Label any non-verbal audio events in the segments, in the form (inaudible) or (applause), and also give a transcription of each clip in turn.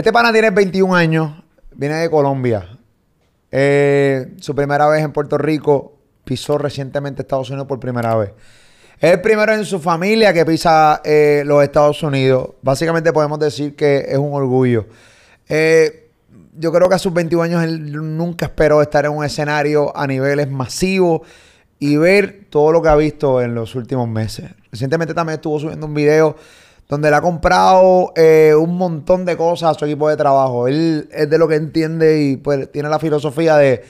Este pana tiene 21 años, viene de Colombia. Eh, su primera vez en Puerto Rico, pisó recientemente Estados Unidos por primera vez. Es el primero en su familia que pisa eh, los Estados Unidos. Básicamente podemos decir que es un orgullo. Eh, yo creo que a sus 21 años él nunca esperó estar en un escenario a niveles masivos y ver todo lo que ha visto en los últimos meses. Recientemente también estuvo subiendo un video donde le ha comprado eh, un montón de cosas a su equipo de trabajo. Él es de lo que entiende y pues tiene la filosofía de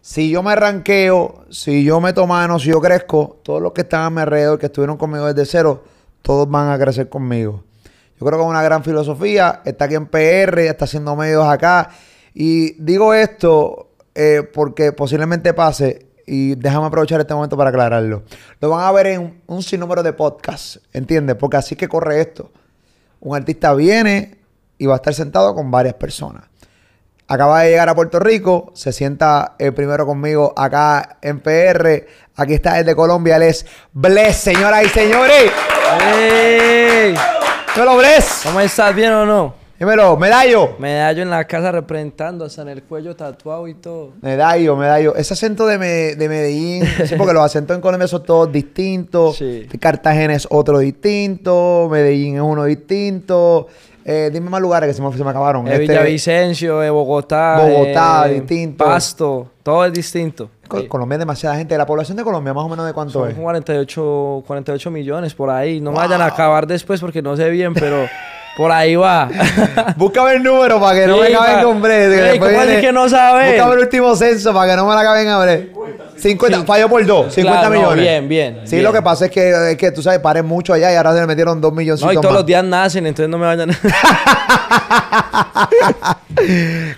si yo me ranqueo, si yo me mano, si yo crezco, todos los que están a mi alrededor, que estuvieron conmigo desde cero, todos van a crecer conmigo. Yo creo que es una gran filosofía. Está aquí en PR, está haciendo medios acá. Y digo esto eh, porque posiblemente pase, y déjame aprovechar este momento para aclararlo. Lo van a ver en un sinnúmero de podcasts, ¿entiendes? Porque así que corre esto. Un artista viene y va a estar sentado con varias personas acaba de llegar a Puerto Rico, se sienta el primero conmigo acá en PR. Aquí está el de Colombia, él es Bless, señoras y señores. ¡Hey! lo Bless. ¿Cómo estás? ¿Bien o no? Dímelo, medallo. Medallo en la casa representando, hasta en el cuello tatuado y todo. Medallo, medallo. Ese acento de, de Medellín, sí, porque los acentos en Colombia son todos distintos. Sí. Cartagena es otro distinto, Medellín es uno distinto. Eh, dime más lugares que se me, se me acabaron. Eh, este, Villavicencio, eh, Bogotá. Bogotá, distinto. Pasto, todo es distinto. Colombia es demasiada gente. La población de Colombia, más o menos, ¿de cuánto es? 48, 48 millones por ahí. No me vayan a acabar después porque no sé bien, pero (laughs) por ahí va. (laughs) Búscame el número para que no me acaben con Brett. ¿Cómo es que no sabes? Búscame el último censo para que no me la acaben a Brett. 50, falló por dos, 50 millones. bien, bien. Sí, lo que pasa es que, es que tú sabes, paren mucho allá y ahora se le metieron 2 millones No, y todos los días nacen, entonces no me vayan (laughs)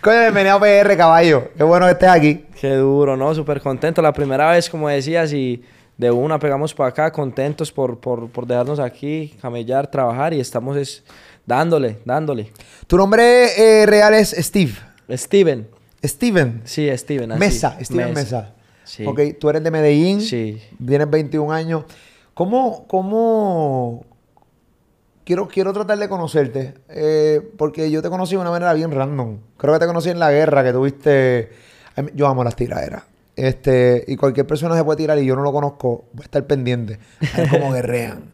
Coño, bienvenido a PR, caballo. Qué bueno que estés aquí. Qué duro, ¿no? Súper contento. La primera vez, como decías, y de una pegamos para acá, contentos por, por, por dejarnos aquí, camellar, trabajar y estamos es, dándole, dándole. ¿Tu nombre eh, real es Steve? Steven. Steven. Sí, Steven. Mesa, Steven Mesa. Ok, tú eres de Medellín. Sí. Tienes 21 años. ¿Cómo, cómo... Quiero, quiero tratar de conocerte, eh, porque yo te conocí de una manera bien random. Creo que te conocí en la guerra que tuviste... Yo amo las tiraderas. Este, y cualquier persona se puede tirar y yo no lo conozco, voy a estar pendiente. A ver cómo (laughs) guerrean.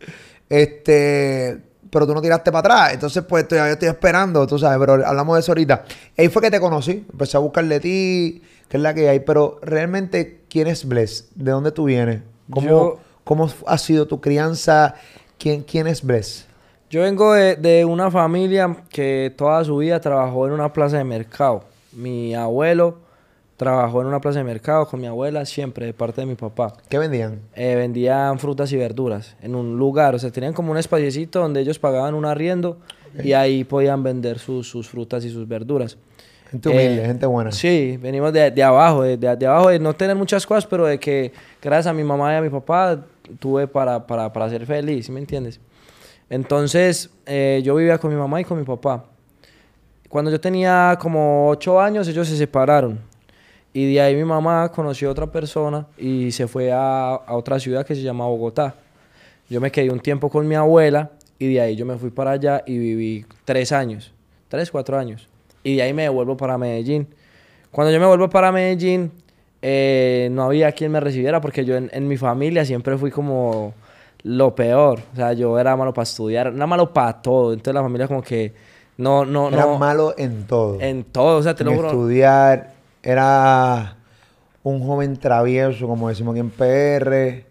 Este, pero tú no tiraste para atrás. Entonces, pues yo estoy esperando, tú sabes, pero hablamos de eso ahorita. Ahí fue que te conocí. Empecé a buscar de ti, que es la que hay. Pero realmente, ¿quién es Bless? ¿De dónde tú vienes? ¿Cómo, ¿cómo ha sido tu crianza? ¿Quién, quién es Bless? Yo vengo de, de, una familia que toda su vida trabajó en una plaza de mercado. Mi abuelo trabajó en una plaza de mercado con mi abuela siempre, de parte de mi papá. ¿Qué vendían? Eh, vendían frutas y verduras en un lugar. O sea, tenían como un espaciecito donde ellos pagaban un arriendo y ahí podían vender sus, sus frutas y sus verduras. Gente humilde, eh, gente buena. Sí, venimos de, de abajo, de, de, abajo, de no tener muchas cosas, pero de que gracias a mi mamá y a mi papá tuve para, para, para ser feliz, ¿sí me entiendes? Entonces, eh, yo vivía con mi mamá y con mi papá. Cuando yo tenía como ocho años, ellos se separaron. Y de ahí mi mamá conoció a otra persona y se fue a, a otra ciudad que se llama Bogotá. Yo me quedé un tiempo con mi abuela y de ahí yo me fui para allá y viví tres años, tres, cuatro años y de ahí me devuelvo para Medellín. Cuando yo me vuelvo para Medellín, eh, no había quien me recibiera porque yo en, mi familia siempre fui como lo peor. O sea, yo era malo para estudiar, era malo para todo. Entonces la familia como que no, no, era malo en todo. En todo, o sea, te en lo estudiar, era un joven travieso, como decimos aquí en PR.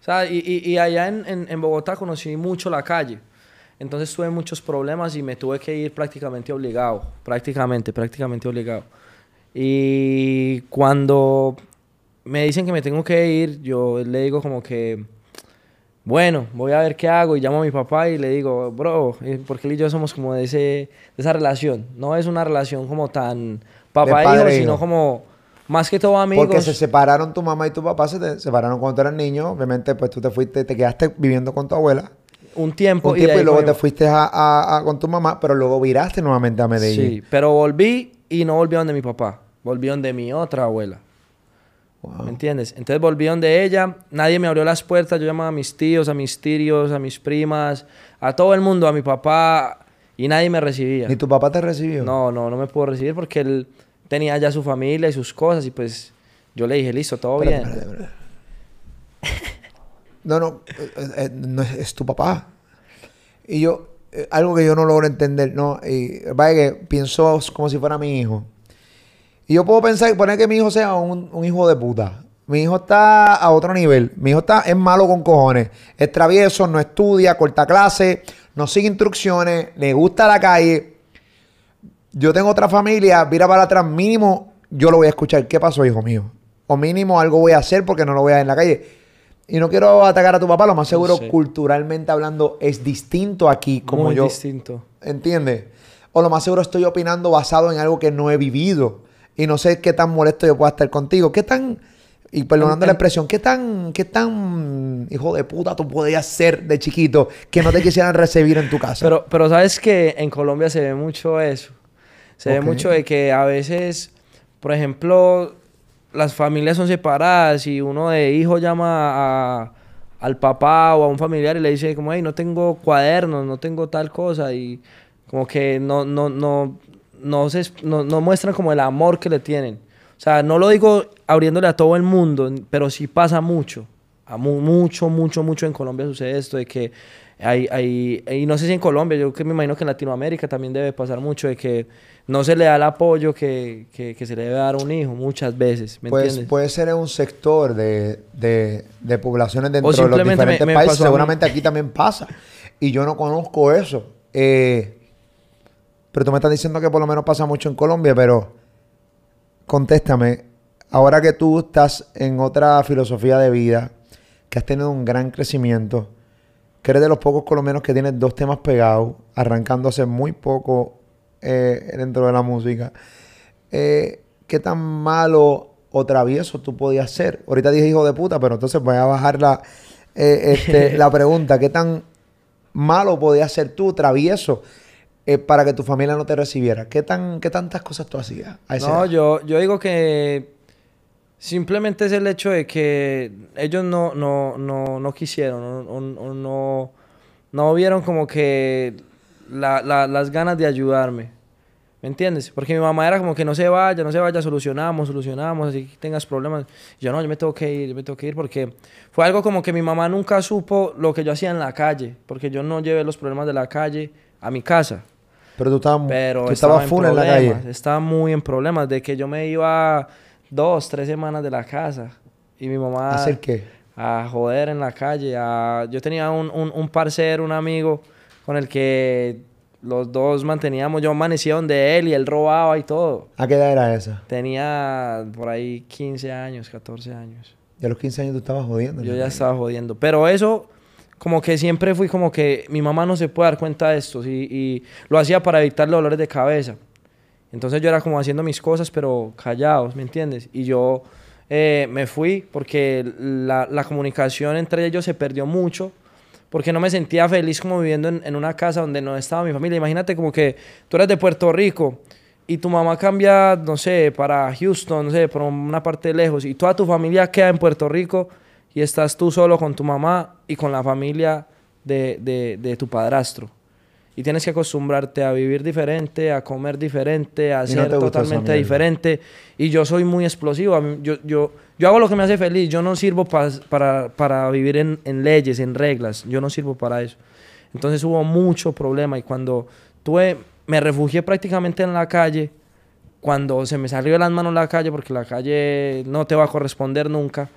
O sea, y, y, allá en, en Bogotá conocí mucho la calle. Entonces tuve muchos problemas y me tuve que ir prácticamente obligado, prácticamente, prácticamente obligado. Y cuando me dicen que me tengo que ir, yo le digo como que, bueno, voy a ver qué hago y llamo a mi papá y le digo, bro, eh, porque él y yo somos como de, ese, de esa relación. No es una relación como tan papá-hijo, sino como más que todo amigos. Porque se separaron tu mamá y tu papá, se separaron cuando tú eras niño. Obviamente, pues tú te fuiste, te quedaste viviendo con tu abuela un tiempo. Un tiempo y, luego te fuiste a, con tu mamá, pero luego viraste nuevamente a Medellín. Sí, pero volví y no volví donde mi papá. Volví donde mi otra abuela. ¿Me entiendes? Entonces volví donde ella, nadie me abrió las puertas, yo llamaba a mis tíos, a mis tíos, a mis primas, a todo el mundo, a mi papá. Y nadie me recibía. ¿Ni tu papá te recibió? No, no, no me pudo recibir porque él tenía ya su familia y sus cosas y pues yo le dije, listo, todo bien. No, no, eh, eh, no es, es tu papá. Y yo, eh, algo que yo no logro entender, ¿no? Y vaya que pienso como si fuera mi hijo. Y yo puedo pensar, poner que mi hijo sea un, un hijo de puta. Mi hijo está a otro nivel. Mi hijo está, es malo con cojones. Es travieso, no estudia, corta clase, no sigue instrucciones, le gusta la calle. Yo tengo otra familia, mira para atrás, mínimo yo lo voy a escuchar. ¿Qué pasó, hijo mío? O mínimo algo voy a hacer porque no lo voy a ver en la calle. Y no quiero atacar a tu papá, lo más seguro, Sí. culturalmente hablando, es distinto aquí, como Muy yo. distinto. ¿Entiendes? O lo más seguro estoy opinando basado en algo que no he vivido. Y no sé qué tan molesto yo pueda estar contigo. ¿Qué tan, y perdonando la expresión, qué tan, qué tan hijo de puta tú podías ser de chiquito que no te quisieran recibir en tu casa? Pero, pero sabes que en Colombia se ve mucho eso. Se ve mucho de que a veces, por ejemplo, las familias son separadas y uno de hijo llama a- al papá o a un familiar y le dice como, hey, no tengo cuadernos, no tengo tal cosa y como que no, no, no, no, se, no, no muestran como el amor que le tienen. O sea, no lo digo abriéndole a todo el mundo, pero sí pasa mucho. A mu- mucho, mucho, mucho en Colombia sucede esto de que hay, hay, y no sé si en Colombia, yo que me imagino que en Latinoamérica también debe pasar mucho de que no se le da el apoyo que, que, que se le debe dar a un hijo muchas veces, ¿me pues entiendes? puede ser en un sector de, de- de poblaciones dentro de los me- diferentes me países. Seguramente aquí también pasa. Y yo no conozco eso. Eh, pero tú me estás diciendo que por lo menos pasa mucho en Colombia, pero contéstame. Ahora que tú estás en otra filosofía de vida, que has tenido un gran crecimiento, que eres de los pocos colombianos que tienes dos temas pegados, arrancándose muy poco eh, dentro de la música. Eh, ¿Qué tan malo o travieso tú podías ser? Ahorita dije hijo de puta, pero entonces voy a bajar la, eh, este, (laughs) la pregunta. ¿Qué tan malo podías ser tú, travieso, eh, para que tu familia no te recibiera? ¿Qué, tan, qué tantas cosas tú hacías? a esa No, edad? yo, yo digo que simplemente es el hecho de que ellos no, no, no, no quisieron, o, no, no vieron como que la- la- las ganas de ayudarme. ¿Me entiendes? Porque mi mamá era como que no se vaya, no se vaya, solucionamos, solucionamos, así que tengas problemas. Y yo no, yo me tengo que ir, yo me tengo que ir porque fue algo como que mi mamá nunca supo lo que yo hacía en la calle, porque yo no llevé los problemas de la calle a mi casa. Pero tú estabas, Pero tú estaba full en la calle. Estaba muy en problemas de que yo me iba dos, tres semanas de la casa y mi mamá ¿Hacer qué? a joder en la calle. a- Yo tenía un, un, un parcero, un amigo con el que los dos manteníamos. Yo amanecía donde él y él robaba y todo. ¿A qué edad era esa? Tenía por ahí 15 años, 14 años. Y a los 15 años tú estabas jodiendo. en Yo ya estaba jodiendo. Pero eso, como que siempre fui como que mi mamá no se puede dar cuenta de esto. Y, y lo hacía para evitar los dolores de cabeza. Entonces yo era como haciendo mis cosas, pero callados, ¿me entiendes? Y yo eh, me fui porque la, la comunicación entre ellos se perdió mucho. Porque no me sentía feliz como viviendo en, en una casa donde no estaba mi familia. Imagínate como que tú eres de Puerto Rico y tu mamá cambia, no sé, para Houston, no sé, por una parte lejos, y toda tu familia queda en Puerto Rico y estás tú solo con tu mamá y con la familia de, de- de tu padrastro. Y tienes que acostumbrarte a vivir diferente, a comer diferente, a Y ser totalmente diferente. Y yo soy muy explosivo. yo, yo, yo hago lo que me hace feliz. Yo no sirvo pa- para, para vivir en, en leyes, en reglas. Yo no sirvo para eso. Entonces hubo mucho problema. Y cuando tuve, me refugié prácticamente en la calle, cuando se me salió de las manos la calle, porque la calle no te va a corresponder nunca.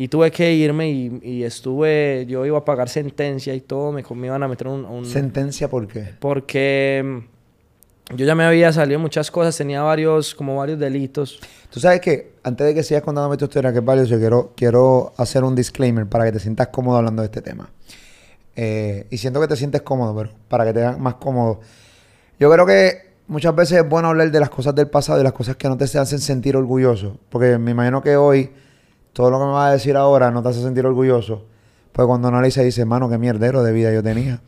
Y tuve que irme y, y estuve, yo iba a pagar sentencia y todo, me, me iban a meter un... un- ¿Sentencia por qué? porque mm, yo ya me había salido muchas cosas, tenía varios, como varios delitos. Tú sabes que, antes de que sigas contándome tu historia, que es valioso, quiero, quiero hacer un disclaimer para que te sientas cómodo hablando de este tema. Eh, y siento que te sientes cómodo, pero para que te hagas más cómodo. Yo creo que muchas veces es bueno hablar de las cosas del pasado y las cosas que no te hacen sentir orgulloso. Porque me imagino que hoy, todo lo que me vas a decir ahora no te hace sentir orgulloso. Pues cuando analiza dice, mano, qué mierdero de vida yo tenía.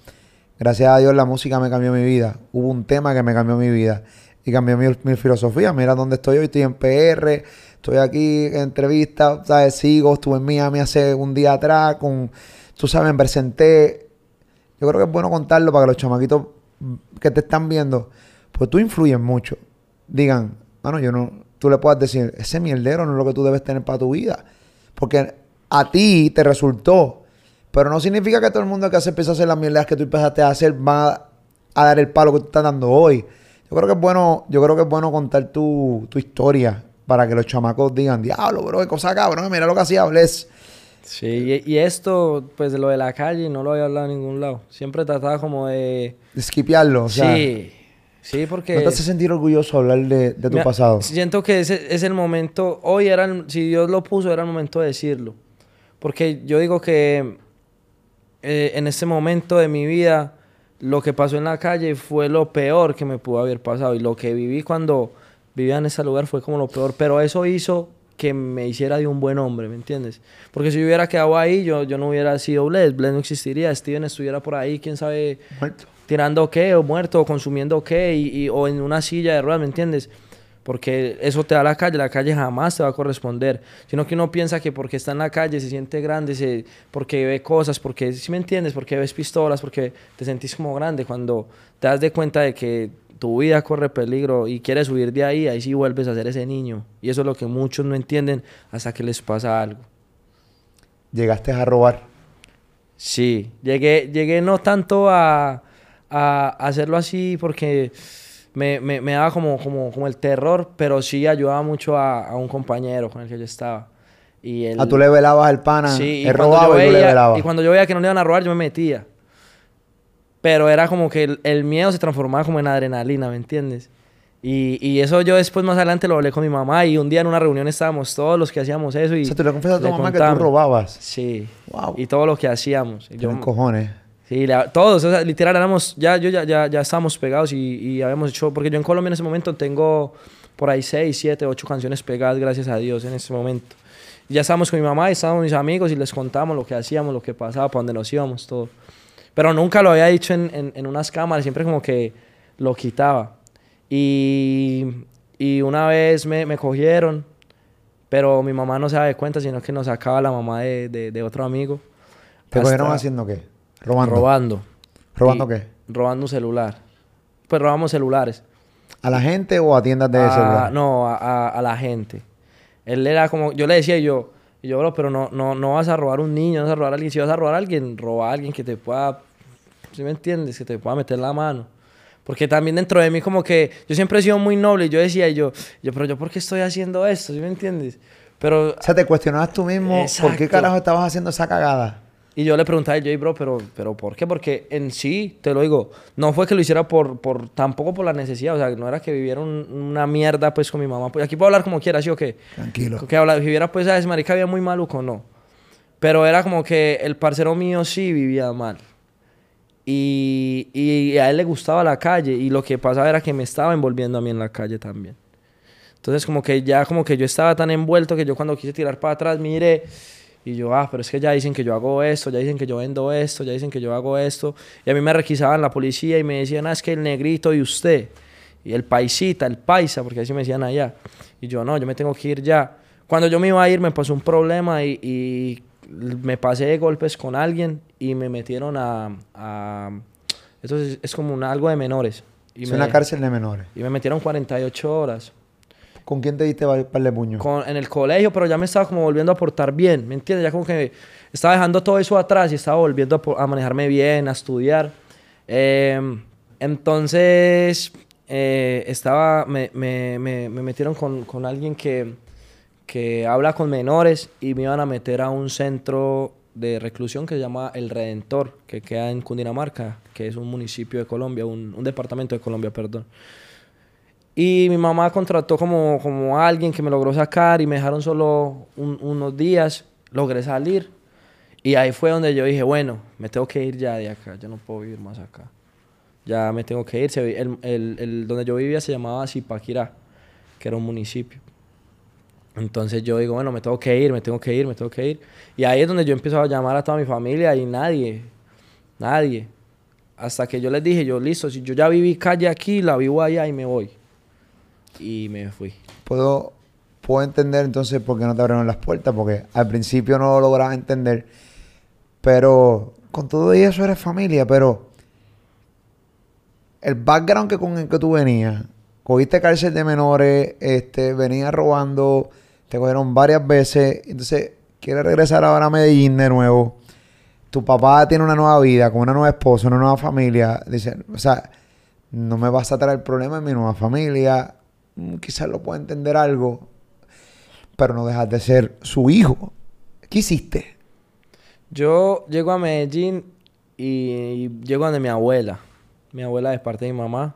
Gracias a Dios la música me cambió mi vida. Hubo un tema que me cambió mi vida y cambió mi, filosofía. Mira dónde estoy hoy. Estoy en PR, estoy aquí en entrevista, ¿sabes? Sigo, estuve en Miami hace un día atrás con, tú sabes, me presenté. Yo creo que es bueno contarlo para que los chamaquitos que te están viendo, pues tú influyes mucho. Digan, bueno, yo no, tú le puedas decir, ese mierdero no es lo que tú debes tener para tu vida. Porque a ti te resultó. Pero no significa que todo el mundo que hace empieza a hacer las mierdas que tú empezaste a hacer va a dar el palo que tú estás dando hoy. Yo creo que es bueno, yo creo que es bueno contar tu, tu historia para que los chamacos digan, diablo, bro, qué cosa cabrón, mira lo que hacía Bless. Sí, y, y esto, pues de lo de la calle, no lo había hablado en ningún lado. Siempre trataba como de... De o sea. sí, sí, porque... ¿No te hace sentir orgulloso hablar de, de tu Mira, pasado? Siento que ese es el momento, hoy era, el- si Dios lo puso, era el momento de decirlo. Porque yo digo que eh, en este momento de mi vida, lo que pasó en la calle fue lo peor que me pudo haber pasado. Y lo que viví cuando vivía en ese lugar fue como lo peor. Pero eso hizo que me hiciera de un buen hombre, ¿me entiendes? Porque si yo hubiera quedado ahí, yo, yo no hubiera sido Bless. Bless no existiría. Steven estuviera por ahí, quién sabe Muerto. Tirando qué, o muerto, o consumiendo qué, y, y- o en una silla de ruedas, ¿me entiendes? Porque eso te da la calle, la calle jamás te va a corresponder. Sino que uno piensa que porque está en la calle se siente grande, se, porque ve cosas, porque, si me entiendes? Porque ves pistolas, porque te sentís como grande. Cuando te das de cuenta de que tu vida corre peligro y quieres huir de ahí, ahí sí vuelves a ser ese niño. Y eso es lo que muchos no entienden hasta que les pasa algo. Llegaste a robar. Sí, llegué, llegué no tanto a, a hacerlo así porque me, me, me daba como, como, como el terror, pero sí ayudaba mucho a, a un compañero con el que yo estaba. Y él, A tú le velabas al pana. Sí, y él cuando, yo robaba y tú le veía, velabas. y cuando yo veía que no le iban a robar, yo me metía. Pero era como que el, el miedo se transformaba como en adrenalina, ¿me entiendes? Y, y eso yo después más adelante lo hablé con mi mamá y un día en una reunión estábamos todos los que hacíamos eso y... O sea, tú le confesas a tu mamá que tú contamos. robabas. Sí. Wow. Y todo lo que hacíamos. Y yo- cojones. Sí, la- todos, o sea, literal, éramos, ya, yo, ya, ya, ya estábamos pegados y, y habíamos hecho, porque yo en Colombia en ese momento tengo por ahí 6, 7, 8 canciones pegadas, gracias a Dios, en ese momento. Y ya estábamos con mi mamá, y estábamos mis amigos y les contamos lo que hacíamos, lo que pasaba, para dónde nos íbamos, todo. Pero nunca lo había dicho en, en, en unas cámaras, siempre como que lo quitaba. Y, y una vez me, me cogieron, pero mi mamá no se daba de cuenta, sino que nos sacaba la mamá de, de, de otro amigo. ¿Te cogieron haciendo qué? Robando. Robando. ¿Robando Y- qué? Robando un celular. Pues robamos celulares. ¿A la gente o a tiendas de A- celular? No, a, a- a la gente. Él era como, yo le decía yo, y yo, bro, pero no, no, no vas a robar un niño, no vas a robar a alguien. Si vas a robar a alguien, roba a alguien que te pueda, ¿sí me entiendes? Que te pueda meter la mano. Porque también dentro de mí como que yo siempre he sido muy noble y yo decía y yo, yo, pero yo ¿por qué estoy haciendo esto? ¿Sí me entiendes? Pero, O sea, te cuestionabas tú mismo por qué carajo estabas haciendo esa cagada. Y yo le preguntaba a "Ey, bro, pero, pero ¿por qué? Porque en sí, te lo digo, no fue que lo hiciera por, por, tampoco por la necesidad, o sea, no era que viviera un- una mierda pues con mi mamá. Pues aquí puedo hablar como quiera, ¿sí o qué? Tranquilo. Que viviera pues, ¿sabes? Marica, había muy maluco, no. Pero era como que el parcero mío sí vivía mal. Y, y a él le gustaba la calle. Y lo que pasaba era que me estaba envolviendo a mí en la calle también. Entonces como que ya como que yo estaba tan envuelto que yo cuando quise tirar para atrás miré y yo, ah, pero es que ya dicen que yo hago esto, ya dicen que yo vendo esto, ya dicen que yo hago esto. Y a mí me requisaban la policía y me decían, ah, es que el negrito y usted. Y el paisita, el paisa, porque así me decían allá. Y yo, no, yo me tengo que ir ya. Cuando yo me iba a ir me pasó un problema y, y me pasé de golpes con alguien y me metieron a... a esto es, es como un, algo de menores. Y Es me, una cárcel de menores. y me metieron 48 horas ¿Con quién te diste par de con- en el colegio, pero ya me estaba como volviendo a portar bien, ¿me entiendes? Ya como que estaba dejando todo eso atrás y estaba volviendo a, a manejarme bien, a estudiar. Eh, entonces, eh, estaba, me, me- me- me metieron con, con alguien que, que habla con menores y me iban a meter a un centro de reclusión que se llama El Redentor, que queda en Cundinamarca, que es un municipio de Colombia, un, un departamento de Colombia, perdón. Y mi mamá contrató como, como alguien que me logró sacar y me dejaron solo un- unos días. Logré salir. Y ahí fue donde yo dije, bueno, me tengo que ir ya de acá. Yo no puedo vivir más acá. Ya me tengo que ir. El, el- el- donde yo vivía se llamaba Zipaquirá, que era un municipio. Entonces yo digo, bueno, me tengo que ir, me tengo que ir, me tengo que ir. Y ahí es donde yo empiezo a llamar a toda mi familia y nadie, nadie. Hasta que yo les dije, yo listo, si yo ya viví calle aquí, la vivo allá y me voy. Y me fui. Puedo, puedo entender entonces por qué no te abrieron las puertas, porque al principio no lo lograba entender. Pero con todo eso eres familia, pero el background que con el que tú venías, cogiste cárcel de menores, este, venías robando, te cogieron varias veces, entonces quieres regresar ahora a Medellín de nuevo. Tu papá tiene una nueva vida, con una nueva esposa, una nueva familia. Dice, o sea, no me vas a traer problema en mi nueva familia. Mm, Quizás lo pueda entender algo, pero no dejas de ser su hijo. ¿Qué hiciste? Yo llego a Medellín y llego donde mi abuela. Mi abuela de parte de mi mamá.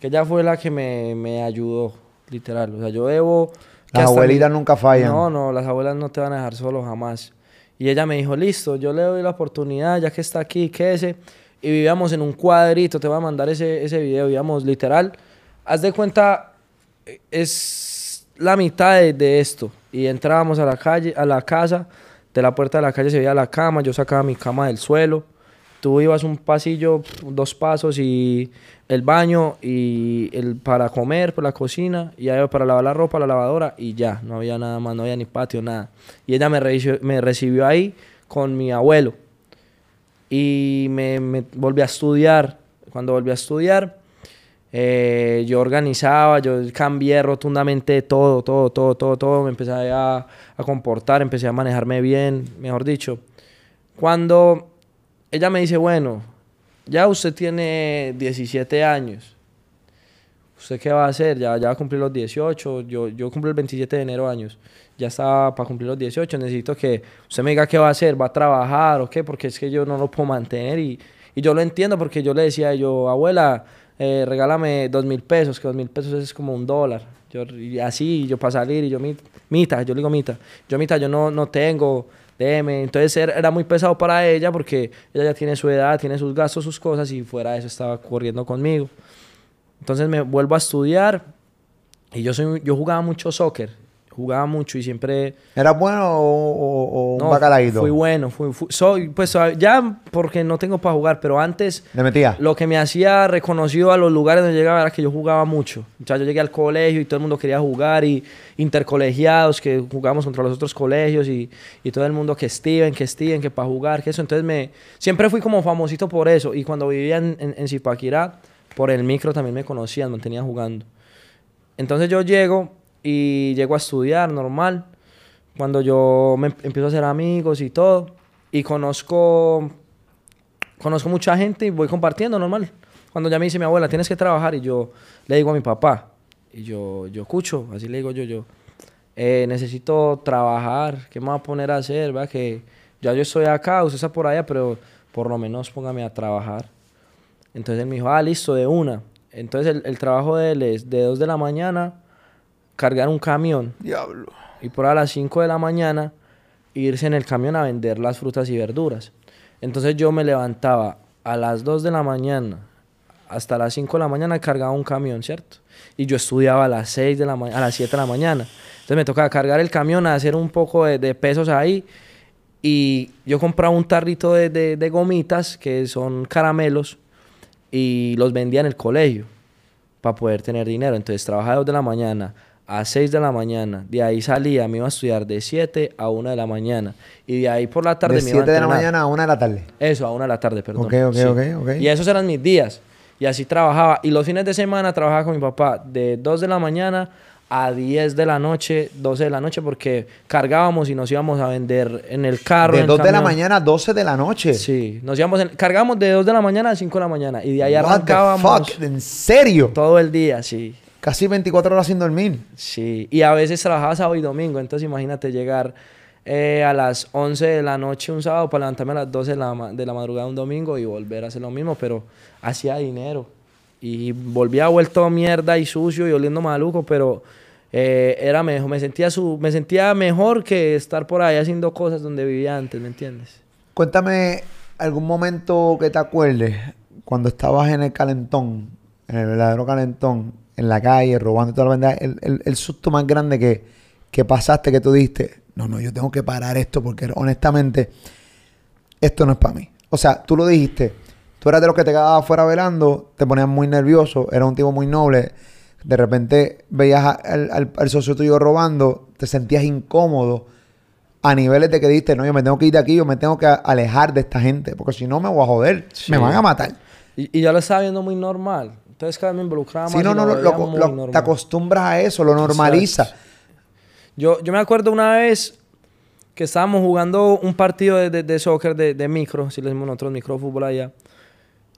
Que ella fue la que me, me ayudó, literal. O sea, yo debo... Las abuelitas mi- nunca fallan. No, no, las abuelas no te van a dejar solo jamás. Y ella me dijo, listo, yo le doy la oportunidad, ya que está aquí, quédese. Y vivíamos en un cuadrito, te voy a mandar ese, ese video, vivíamos literal. Haz de cuenta, es la mitad de, de esto. Y entrábamos a la calle, a la casa, de la puerta de la calle se veía la cama, yo sacaba mi cama del suelo. Tú ibas un pasillo, dos pasos y el baño y el para comer, por la cocina y ahí para lavar la ropa, la lavadora y ya, no había nada más, no había ni patio, nada. Y ella me recibió, me recibió ahí con mi abuelo y me volví a estudiar. Cuando volví a estudiar, eh, yo organizaba, yo cambié rotundamente todo, todo, todo, todo, todo. Me empecé a, a comportar, empecé a manejarme bien, mejor dicho. Cuando ella me dice, bueno, ya usted tiene 17 años. ¿Usted qué va a hacer? Ya, ya va a cumplir los 18. Yo, yo cumplo el 27 de enero años. Ya estaba para cumplir los 18. Necesito que usted me diga qué va a hacer. ¿Va a trabajar o qué? Porque es que yo no lo puedo mantener. Y, y yo lo entiendo porque yo le decía yo, abuela, eh, regálame dos mil pesos, que dos mil pesos es como un dólar. Yo, y así, yo para salir, y yo, "Mit- mita, yo digo mita. Yo, mita, yo no, no tengo, déjeme. Entonces era muy pesado para ella porque ella ya tiene su edad, tiene sus gastos, sus cosas, y fuera de eso estaba corriendo conmigo. Entonces me vuelvo a estudiar y yo, soy, yo jugaba mucho soccer, jugaba mucho y siempre... ¿Eras bueno o, o- o un? Fui bueno, fui, fui- soy, pues ya porque no tengo para jugar, pero antes ¿Le metía? lo que me hacía reconocido a los lugares donde llegaba era que yo jugaba mucho. O sea, yo llegué al colegio y todo el mundo quería jugar y intercolegiados que jugábamos contra los otros colegios y, y todo el mundo que Steven, que Steven, que para jugar, que eso. Entonces me siempre fui como famosito por eso. Y cuando vivía en, en, en Zipaquirá, por el micro también me conocían, me mantenía jugando. Entonces yo llego y llego a estudiar normal. Cuando yo me em- empiezo a hacer amigos y todo. Y conozco conozco mucha gente y voy compartiendo normal. Cuando ya me dice mi abuela, tienes que trabajar, y yo le digo a mi papá, y yo, yo escucho, así le digo yo, yo, "Eh, necesito trabajar, ¿qué me voy a poner a hacer? ¿verdad? Que ya yo estoy acá, usted está por allá, pero por lo menos póngame a trabajar. Entonces él me dijo, ah, listo, de una. Entonces el, el trabajo de él es de 2 de la mañana cargar un camión Diablo. y por a las 5 de la mañana irse en el camión a vender las frutas y verduras. Entonces yo me levantaba a las 2 de la mañana hasta las 5 de la mañana cargaba un camión, ¿cierto? Y yo estudiaba a las 6 de la mañana, a las 7 de la mañana. Entonces me tocaba cargar el camión, hacer un poco de, de pesos ahí y yo compraba un tarrito de, de- de gomitas que son caramelos y los vendía en el colegio para poder tener dinero. Entonces trabajaba de 2 de la mañana a 6 de la mañana. De ahí salía, me iba a estudiar de 7 a 1 de la mañana. Y de ahí por la tarde De me iba a 7 de la mañana a 1 de la tarde. Eso, a 1 de la tarde, perdón. Ok, ok, ok, ok. Y esos eran mis días. Y así trabajaba. Y los fines de semana trabajaba con mi papá de 2 de la mañana a 10 de la noche, 12 de la noche, porque cargábamos y nos íbamos a vender en el carro. De en el 2 de la mañana a 12 de la noche. Sí, nos íbamos en- cargábamos de 2 de la mañana a 5 de la mañana. Y de ahí What the arrancábamos fuck? ¿En serio? todo el día, sí. Casi 24 horas sin dormir. Sí, y a veces trabajaba sábado y domingo, entonces imagínate llegar eh, a las 11 de la noche un sábado para levantarme a las 12 de la, de la madrugada un domingo y volver a hacer lo mismo, pero hacía dinero. Y volvía vuelto mierda y sucio y oliendo maluco, pero eh, era mejor, me sentía, su, me sentía mejor que estar por ahí haciendo cosas donde vivía antes, ¿me entiendes? Cuéntame algún momento que te acuerdes cuando estabas en el calentón, en el verdadero calentón, en la calle, robando toda la verdad, el, el- el susto más grande que, que pasaste, que tú diste. No, no, yo tengo que parar esto porque honestamente esto no es para mí. O sea, tú lo dijiste, tú eras de los que te quedabas afuera velando, te ponías muy nervioso, eras un tipo muy noble. De repente veías al, al- al socio tuyo robando, te sentías incómodo a niveles de que dijiste, no, yo me tengo que ir de aquí, yo me tengo que alejar de esta gente, porque si no me voy a joder, Sí. me van a matar. Y, y yo lo estaba viendo muy normal. Entonces cada vez me involucraba Sí, más. no, y no, lo- lo- lo- te acostumbras a eso, lo normaliza. Yo, yo me acuerdo una vez que estábamos jugando un partido de, de- de soccer de, de micro, si le decimos nosotros microfútbol allá.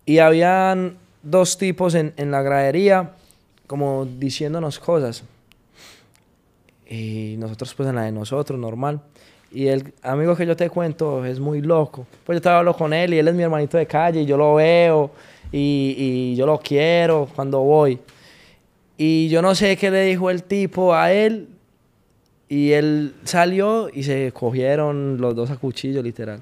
Y habían dos tipos en, en la gradería como diciéndonos cosas. Y nosotros pues en la de nosotros, normal. Y el amigo que yo te cuento es muy loco. Pues yo te hablo con él y él es mi hermanito de calle y yo lo veo y, y yo lo quiero cuando voy. Y yo no sé qué le dijo el tipo a él. Y él salió y se cogieron los dos a cuchillo, literal.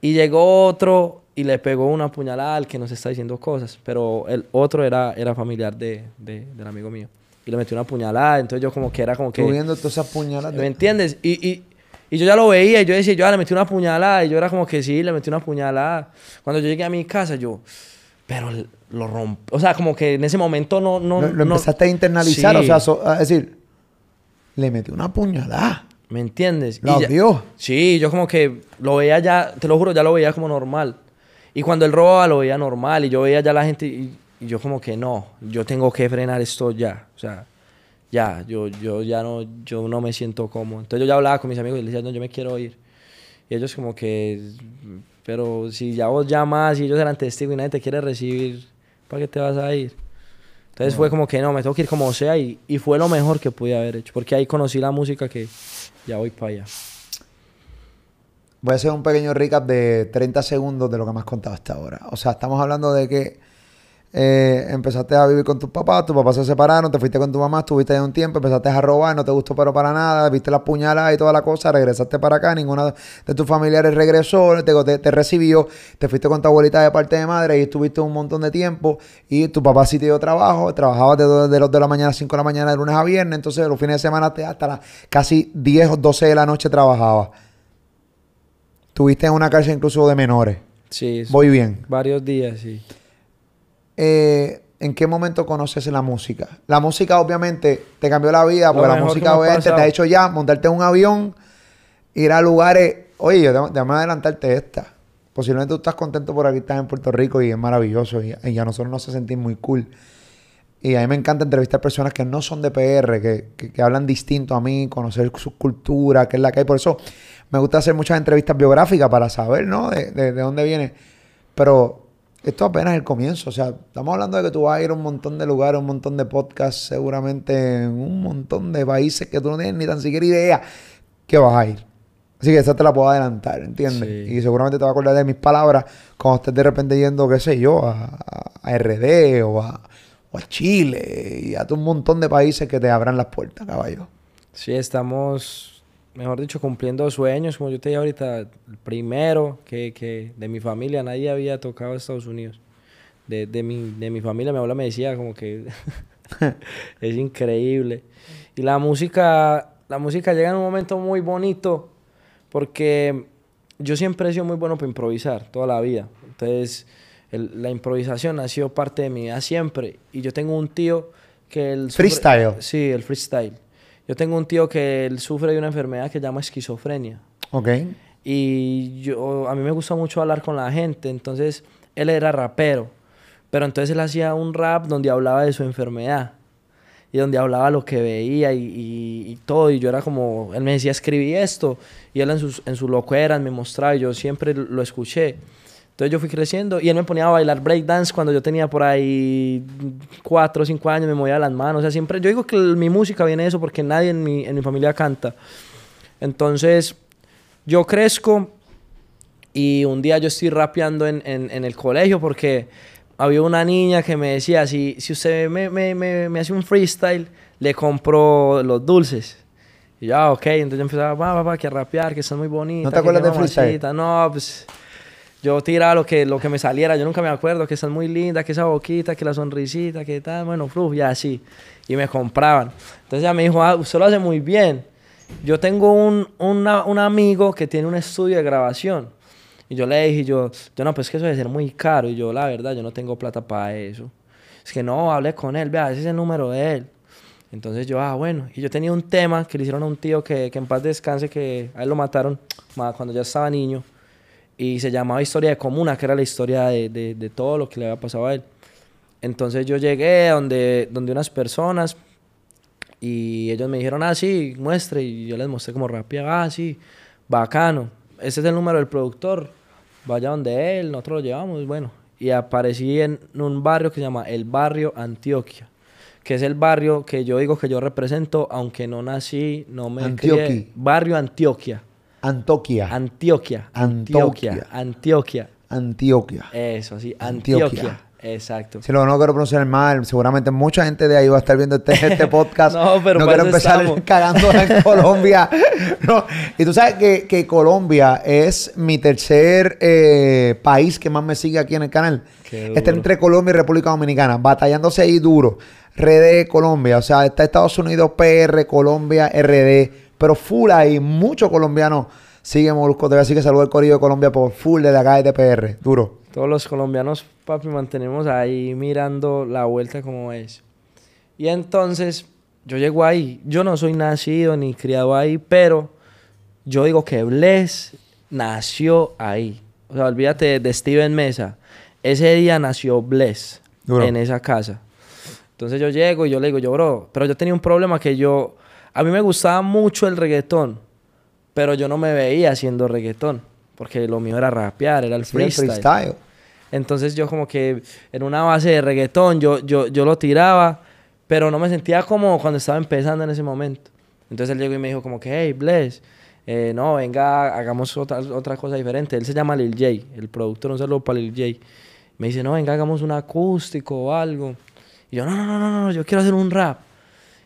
Y llegó otro y le pegó una puñalada al que nos está diciendo cosas. Pero el otro era, era familiar de, de- del amigo mío. Y le metió una puñalada. Entonces yo como que era como que... Tú viendo todas esas puñaladas. ¿Me de- entiendes? Y, y, y yo ya lo veía y yo decía, yo ah, le metí una puñalada. Y yo era como que sí, le metí una puñalada. Cuando yo llegué a mi casa, yo, pero lo rompí. O sea, como que en ese momento no. no lo, lo no- empezaste a internalizar, Sí, o sea, so- a decir, le metí una puñalada. ¿Me entiendes? Ya- odió. Sí, yo como que lo veía ya, te lo juro, ya lo veía como normal. Y cuando él robaba, lo veía normal. Y yo veía ya la gente y, y yo como que no, yo tengo que frenar esto ya. O sea, ya, yo, yo ya no, yo no me siento cómodo. Entonces yo ya hablaba con mis amigos y les decía, no, yo me quiero ir. Y ellos como que, pero si ya vos llamas y ellos eran testigos y nadie te quiere recibir, ¿para qué te vas a ir? Entonces fue como que no, me tengo que ir como sea y, y fue lo mejor que pude haber hecho. Porque ahí conocí la música que ya voy para allá. Voy a hacer un pequeño recap de 30 segundos de lo que me has contado hasta ahora. O sea, estamos hablando de que eh, empezaste a vivir con tus papás, tus papás se separaron, te fuiste con tu mamá, estuviste ahí un tiempo, empezaste a robar, no te gustó pero para nada, viste las puñaladas y toda la cosa, regresaste para acá, ninguna de tus familiares regresó, te, te- te recibió, te fuiste con tu abuelita de parte de madre y estuviste un montón de tiempo y tu papá sí te dio trabajo, trabajabas de, de los de la mañana a 5 de la mañana de lunes a viernes, entonces los fines de semana te- hasta las casi 10 o 12 de la noche trabajabas. Tuviste en una cárcel incluso de menores. Sí, Voy bien. varios días, sí. Eh, ¿En qué momento conoces la música? La música obviamente te cambió la vida, porque la música obviamente te ha hecho ya montarte en un avión, ir a lugares... Oye, déjame déjame adelantarte esta. Posiblemente tú estás contento por aquí, estás en Puerto Rico y es maravilloso y, y a nosotros nos hace sentir muy cool. Y a mí me encanta entrevistar personas que no son de PR, que, que- que hablan distinto a mí, conocer su cultura, qué es la que hay. Por eso me gusta hacer muchas entrevistas biográficas para saber, ¿no? De, de- de dónde viene. Pero esto apenas es el comienzo. O sea, estamos hablando de que tú vas a ir a un montón de lugares, un montón de podcasts, seguramente en un montón de países que tú no tienes ni tan siquiera idea que vas a ir. Así que esa te la puedo adelantar, ¿entiendes? Sí. Y seguramente te vas a acordar de mis palabras cuando estés de repente yendo, qué sé yo, a RD o a, o a Chile y a un montón de países que te abran las puertas, caballo. Sí, estamos, mejor dicho, cumpliendo sueños. Como yo te dije ahorita, el primero que, que de mi familia nadie había tocado a Estados Unidos. De, de, mi, de mi familia, mi abuela me decía como que (laughs) es increíble. Y la música, la música llega en un momento muy bonito porque yo siempre he sido muy bueno para improvisar toda la vida. Entonces, el- la improvisación ha sido parte de mi vida siempre. Y yo tengo un tío que sufre- Freestyle. Sí, el freestyle. Yo tengo un tío que él sufre de una enfermedad que se llama esquizofrenia. Ok. Y yo, a mí me gusta mucho hablar con la gente, entonces él era rapero, pero entonces él hacía un rap donde hablaba de su enfermedad y donde hablaba lo que veía y, y- y todo, y yo era como, él me decía, escribí esto, y él en sus, en sus locueras me mostraba, y yo siempre lo escuché. Entonces yo fui creciendo y él me ponía a bailar breakdance cuando yo tenía por ahí cuatro o cinco años, me movía las manos, o sea, siempre, yo digo que mi música viene de eso porque nadie en mi, en mi familia canta. Entonces, yo crezco y un día yo estoy rapeando en, en- en el colegio porque había una niña que me decía, si, si usted me, me- me- me hace un freestyle, le compro los dulces. Y yo, ah, ok, entonces yo empezaba, va, va, va, que a rapear, que están muy bonitas. ¿No te acuerdas de freestyle? mamacita". No, pues yo tiraba lo que, lo que me saliera, yo nunca me acuerdo, que están muy lindas, que esa boquita, que la sonrisita, que tal, bueno, fluf, ya así. Y me compraban. Entonces ella me dijo, ah, usted lo hace muy bien. Yo tengo un, una- un amigo que tiene un estudio de grabación. Y yo le dije, yo, yo no, pues que eso debe ser muy caro. Y yo, la verdad, yo no tengo plata para eso. Es que no, hablé con él, vea, ese es el número de él. Entonces yo, ah, bueno. Y yo tenía un tema que le hicieron a un tío que, que en paz descanse, que a él lo mataron ma- cuando ya estaba niño. Y se llamaba Historia de Comuna, que era la historia de, de, de todo lo que le había pasado a él. Entonces yo llegué donde, donde unas personas y ellos me dijeron, ah, sí, muestre. Y yo les mostré como rápido, ah, sí, bacano. Ese es el número del productor. Vaya donde él, nosotros lo llevamos, bueno. Y aparecí en un barrio que se llama el Barrio Antioquia, que es el barrio que yo digo que yo represento, aunque no nací, no me Antioquia. Barrio Antioquia. Antoquia. Antioquia. Antioquia. Antioquia. Antioquia. Antioquia. Eso, sí. Antioquia. Antioquia. Exacto. Si lo no quiero pronunciar mal, seguramente mucha gente de ahí va a estar viendo este, este (laughs) podcast. No, pero no quiero empezar estamos. (laughs) cagando en (laughs) Colombia. No. Y tú sabes que, que Colombia es mi tercer eh, país que más me sigue aquí en el canal. Está entre Colombia y República Dominicana, batallándose ahí duro. RD Colombia, o sea, está Estados Unidos, PR, Colombia, RD, pero full ahí, muchos colombianos siguen Molusco TV, así que saludo al Corillo de Colombia por full desde acá desde PR, duro. Todos los colombianos, papi, mantenemos ahí mirando la vuelta como es. Y entonces, yo llego ahí. Yo no soy nacido ni criado ahí, pero yo digo que Bless nació ahí. O sea, olvídate de Steven Mesa. Ese día nació Bless Duro. en esa casa. Entonces yo llego y yo le digo, yo, bro, pero yo tenía un problema que yo... A mí me gustaba mucho el reggaetón, pero yo no me veía haciendo reggaetón. Porque lo mío era rapear, era el freestyle. freestyle. Entonces yo como que en una base de reggaetón yo, yo, yo lo tiraba, pero no me sentía como cuando estaba empezando en ese momento. Entonces él llegó y me dijo como que, hey, Bless, eh, no, venga, hagamos otra, otra cosa diferente. Él se llama Lil J, el productor, un saludo para Lil J. Me dice, no, venga, hagamos un acústico o algo. Y yo, no, no, no, no, no, yo quiero hacer un rap.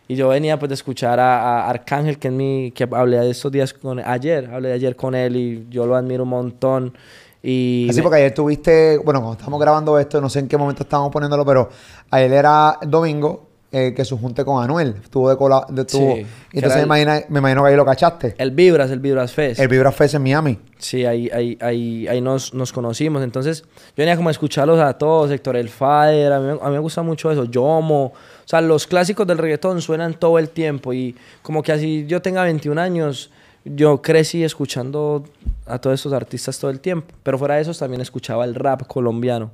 Y yo venía pues de escuchar a, a Arcángel, que, es mi, que hablé de estos días con ayer, hablé de ayer con él y yo lo admiro un montón. Y Así me- porque ayer tuviste, bueno, cuando estamos grabando esto, no sé en qué momento estábamos poniéndolo, pero ayer era domingo eh, que se junte con Anuel. Estuvo de cola, de, estuvo- Sí, entonces me, el- imagina- me imagino que ahí lo cachaste. El Vibras, el Vibras Fest. El Vibra Fest en Miami. Sí, ahí, ahí, ahí, ahí nos, nos conocimos. Entonces, yo venía como a escucharlos a todos, Héctor El Fader, a mí, a mí me gusta mucho eso, Yomo. O sea, los clásicos del reggaetón suenan todo el tiempo y como que así yo tenga 21 años, yo crecí escuchando a todos estos artistas todo el tiempo. Pero fuera de esos también escuchaba el rap colombiano.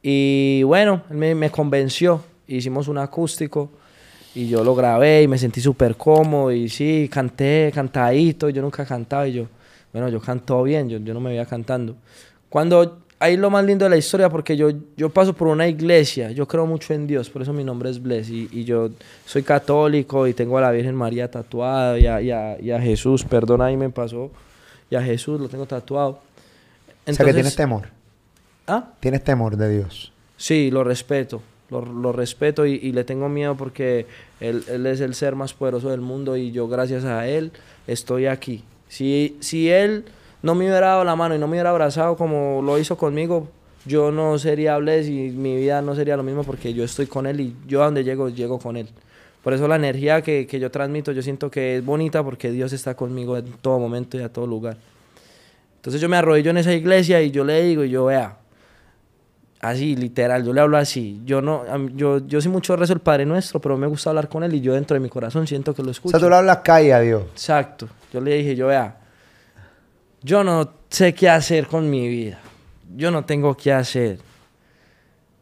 Y bueno, él me, convenció. Hicimos un acústico y yo lo grabé y me sentí súper cómodo. Y sí, canté, cantadito. Yo nunca cantaba y yo, bueno, yo canto bien, yo, yo no me veía cantando. Cuando, ahí lo más lindo de la historia, porque yo, yo paso por una iglesia, yo creo mucho en Dios, por eso mi nombre es Bless. Y, y yo soy católico y tengo a la Virgen María tatuada y a, y a- y a Jesús, perdón, ahí me pasó. Y a Jesús lo tengo tatuado. o sea que Entonces- tienes temor. ¿Ah? Tienes temor de Dios. Sí, lo respeto. Lo, lo respeto y, y le tengo miedo porque él, él es el ser más poderoso del mundo y yo gracias a él estoy aquí. Si, si él no me hubiera dado la mano y no me hubiera abrazado como lo hizo conmigo, yo no sería Bless y mi vida no sería lo mismo porque yo estoy con él y yo a donde llego, llego con él. Por eso la energía que, que yo transmito, yo siento que es bonita porque Dios está conmigo en todo momento y a todo lugar. Entonces yo me arrodillo en esa iglesia y yo le digo, y yo vea, así, literal, yo le hablo así. Yo no, yo, yo sí mucho rezo el Padre Nuestro, pero me gusta hablar con él y yo dentro de mi corazón siento que lo O escucho. sea, tú le hablas calle a Dios. Exacto. Yo le dije, yo vea, yo no sé qué hacer con mi vida. Yo no tengo qué hacer.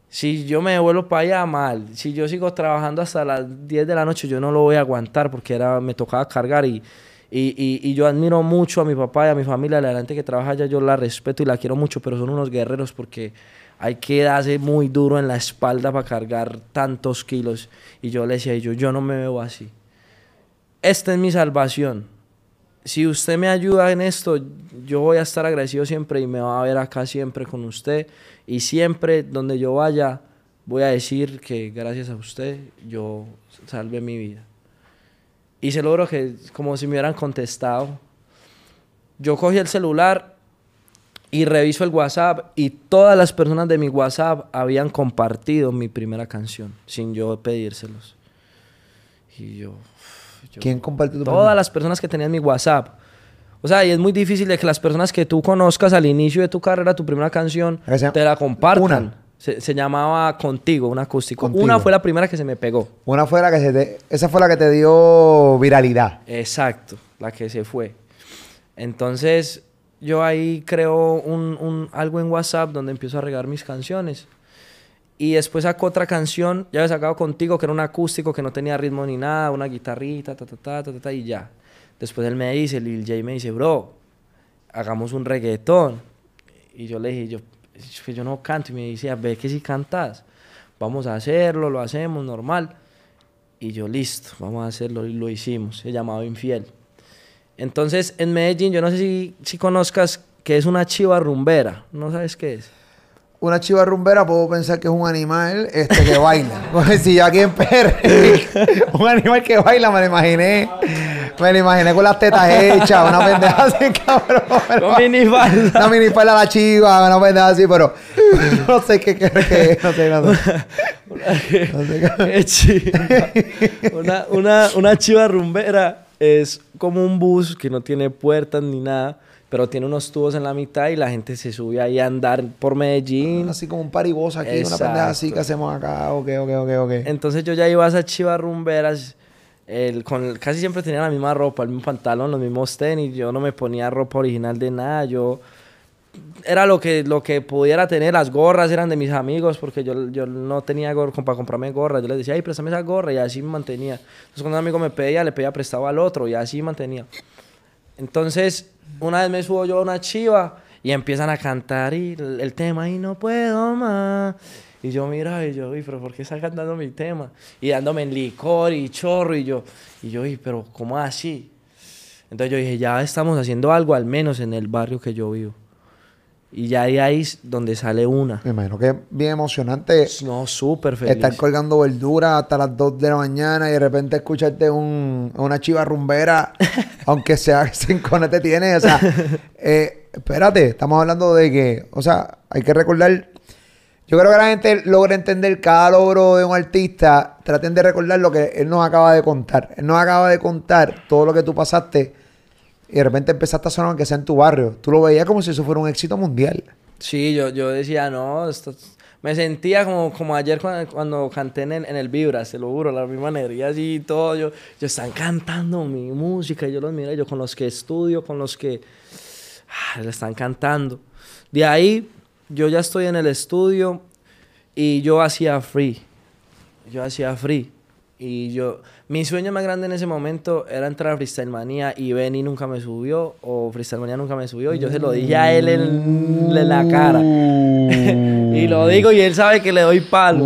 Si yo me devuelvo para allá, mal. Si yo sigo trabajando hasta las 10 de la noche, yo no lo voy a aguantar porque era, me tocaba cargar y, y, y- y yo admiro mucho a mi papá y a mi familia, la gente que trabaja allá, yo la respeto y la quiero mucho, pero son unos guerreros porque hay que darse muy duro en la espalda para cargar tantos kilos. Y yo le decía, ellos, yo no me veo así. Esta es mi salvación. Si usted me ayuda en esto, yo voy a estar agradecido siempre y me va a ver acá siempre con usted. Y siempre donde yo vaya, voy a decir que gracias a usted yo salvé mi vida. Y se logró que, como si me hubieran contestado, yo cogí el celular y reviso el WhatsApp y todas las personas de mi WhatsApp habían compartido mi primera canción sin yo pedírselos. Y yo... yo- ¿Quién compartió tu Todas las personas que tenían mi WhatsApp. O sea, y es muy difícil de que las personas que tú conozcas al inicio de tu carrera, tu primera canción, te la compartan. Una. Se, se llamaba Contigo, un acústico. Contigo. Una fue la primera que se me pegó. Una fue la que se te, esa fue la que te dio viralidad. Exacto, la que se fue. Entonces, yo ahí creo un, un- algo en WhatsApp donde empiezo a regar mis canciones. Y después saco otra canción, ya había sacado contigo, que era un acústico que no tenía ritmo ni nada, una guitarrita, ta, ta, ta, ta, ta, ta, y ya. Después él me dice, Lil J me dice, bro, hagamos un reggaetón. Y yo le dije, yo, que yo no canto. Y me decía, ve que si cantas, vamos a hacerlo, lo hacemos normal. Y yo, listo, vamos a hacerlo. Y lo hicimos. Se llamaba Infiel. Entonces, en Medellín, yo no sé si, si conozcas que es una chiva rumbera. ¿No sabes qué es? Una chiva rumbera puedo pensar que es un animal este, que baila. (laughs) Porque si yo aquí en PR, (laughs) un animal que baila, me lo imaginé. Me lo imaginé con las tetas hechas, una pendeja así, (laughs) cabrón. Con minifalda. Una minifalda a la chiva, una pendeja así, pero no sé qué qué- qué es, no sé, no sé. No sé qué- Qué chiva. Una, una, una chiva rumbera es como un bus que no tiene puertas ni nada, pero tiene unos tubos en la mitad y la gente se sube ahí a andar por Medellín. Así como un paribos aquí, una pendeja así Exacto. que hacemos acá, ok, ok, ok, ok. Entonces yo ya iba a esas chivas rumberas. el- con, casi siempre tenía la misma ropa, el mismo pantalón, los mismos tenis. Yo no me ponía ropa original de nada. Yo era lo que, lo que pudiera tener. Las gorras eran de mis amigos porque yo, yo no tenía gorra para comprarme gorras. Yo les decía, ay, préstame esa gorra y así me mantenía. Entonces cuando un amigo me pedía, le pedía prestado al otro y así me mantenía. Entonces, una vez me subo yo a una chiva y empiezan a cantar y el, tema y no puedo más. Y yo mira y yo, uy, pero ¿por qué está cantando mi tema? Y dándome licor y chorro y yo, y yo, uy, pero ¿cómo así? Entonces yo dije, ya estamos haciendo algo al menos en el barrio que yo vivo. Y ya de ahí es donde sale una. Me imagino que es bien emocionante No, súper feliz. estar colgando verdura hasta las 2 de la mañana y de repente escucharte un, una chiva rumbera, (laughs) aunque sea que sin te tiene. O sea, (laughs) eh, espérate, estamos hablando de que, o sea, hay que recordar. Yo creo que la gente logra entender cada logro de un artista. Traten de recordar lo que él nos acaba de contar. Él nos acaba de contar todo lo que tú pasaste y de repente empezaste a sonar aunque sea en tu barrio. Tú lo veías como si eso fuera un éxito mundial. Sí, yo, yo decía, no. Me sentía como, como ayer cuando, cuando canté en, el- en el Vibras, te lo juro, la misma energía así y todo. Yo, yo están cantando mi música y yo los miro, yo con los que estudio, con los que ah, le están cantando. De ahí, yo ya estoy en el estudio y yo hacía free. Yo hacía free. Y yo, mi sueño más grande en ese momento era entrar a Freestyle Manía y Benny nunca me subió o Freestyle Manía nunca me subió y yo se lo dije a él en, en la cara. (laughs) y lo digo y él sabe que le doy palo.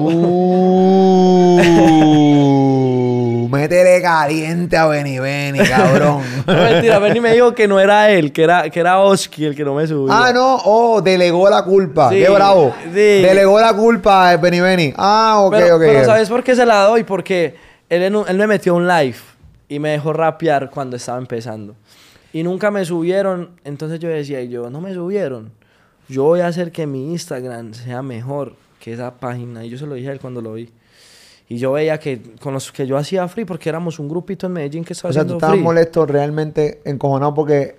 Uh, métele caliente a Benny Benny, cabrón. (laughs) No, mentira, Benny me dijo que no era él, que era, que era Oski el que no me subió. ah, no, oh, delegó la culpa. Sí, Qué bravo. sí. Delegó la culpa a Benny Benny. Ah, ok, pero, ok. pero ¿sabes por qué se la doy? Porque él, en un- él me metió un live y me dejó rapear cuando estaba empezando. Y nunca me subieron. Entonces yo decía, y yo, no me subieron. Yo voy a hacer que mi Instagram sea mejor que esa página. Y yo se lo dije a él cuando lo vi. Y yo veía que con los que yo hacía free, porque éramos un grupito en Medellín que estaba O sea, tú haciendo estabas molesto, realmente encojonado porque...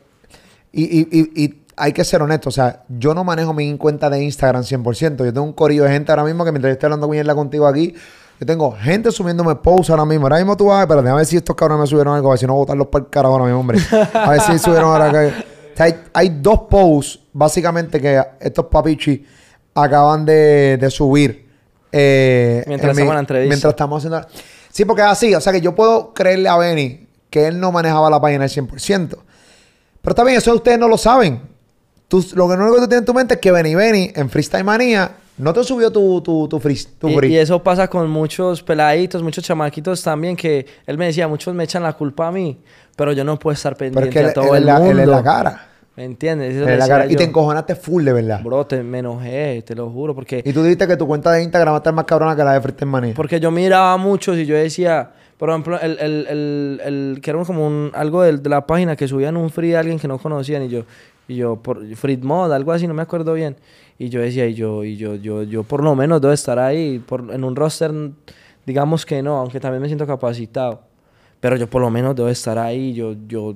Y, y, y, y hay que ser honesto. O sea, yo no manejo mi cuenta de Instagram 100%. Yo tengo un corillo de gente ahora mismo que mientras yo estoy hablando mierda contigo aquí... Yo tengo gente subiéndome posts ahora mismo. Ahora mismo tú vas... Pero déjame ver si estos cabrones me subieron algo. A ver si no botarlos para el carajo ahora mismo, hombre. A ver si subieron ahora... Que... O sea, hay, hay dos posts, básicamente, que estos papichis acaban de, de subir. eh, Mientras mi- estamos en la entrevista. Mientras estamos haciendo... Sí, porque es así. O sea, que yo puedo creerle a Benny que él no manejaba la página al 100%. Pero también eso ustedes no lo saben. Tú, lo que único que tú tienes en tu mente es que Benny Benny en Freestyle Manía no te subió tu, tu, tu, free, tu Y, free. y eso pasa con muchos peladitos, muchos chamaquitos también, que él me decía, muchos me echan la culpa a mí, pero yo no puedo estar Pero pendiente es que él, a todo él el la, mundo. él es la cara. ¿Me entiendes? Eso es la cara. Y te encojonaste full, de verdad. Bro, te, me enojé, te lo juro, porque, Y tú dijiste que tu cuenta de Instagram va a estar más cabrona que la de Freestyle Manía. porque yo miraba a muchos y yo decía, por ejemplo, el, el, el, el- que era como un, algo del- de, la página que subían un free a alguien que no conocían y yo, y yo, por free mod, algo así, no me acuerdo bien. Y yo decía, y yo, y yo, yo, yo por lo menos debo estar ahí, por, en un roster, digamos que no, aunque también me siento capacitado. Pero yo por lo menos debo estar ahí, yo, yo,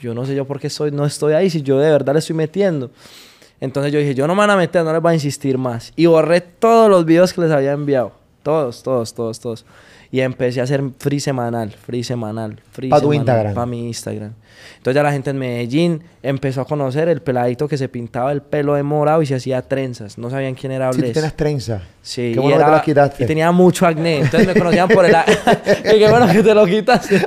yo no sé yo por qué estoy, no estoy ahí, si yo de verdad le estoy metiendo. Entonces yo dije, yo no me van a meter, no les voy a insistir más. Y borré todos los videos que les había enviado. Todos, todos, todos, todos. Y empecé a hacer free semanal, free semanal, free Pa' tu semanal, Instagram. Pa' mi Instagram. Entonces ya la gente en Medellín empezó a conocer el peladito que se pintaba el pelo de morado y se hacía trenzas. No sabían quién era Bless. tienes trenza. Sí, Qué bueno que era- te las quitaste. Y tenía mucho acné. Entonces me conocían por el... (laughs) y qué bueno que te lo quitaste. (laughs)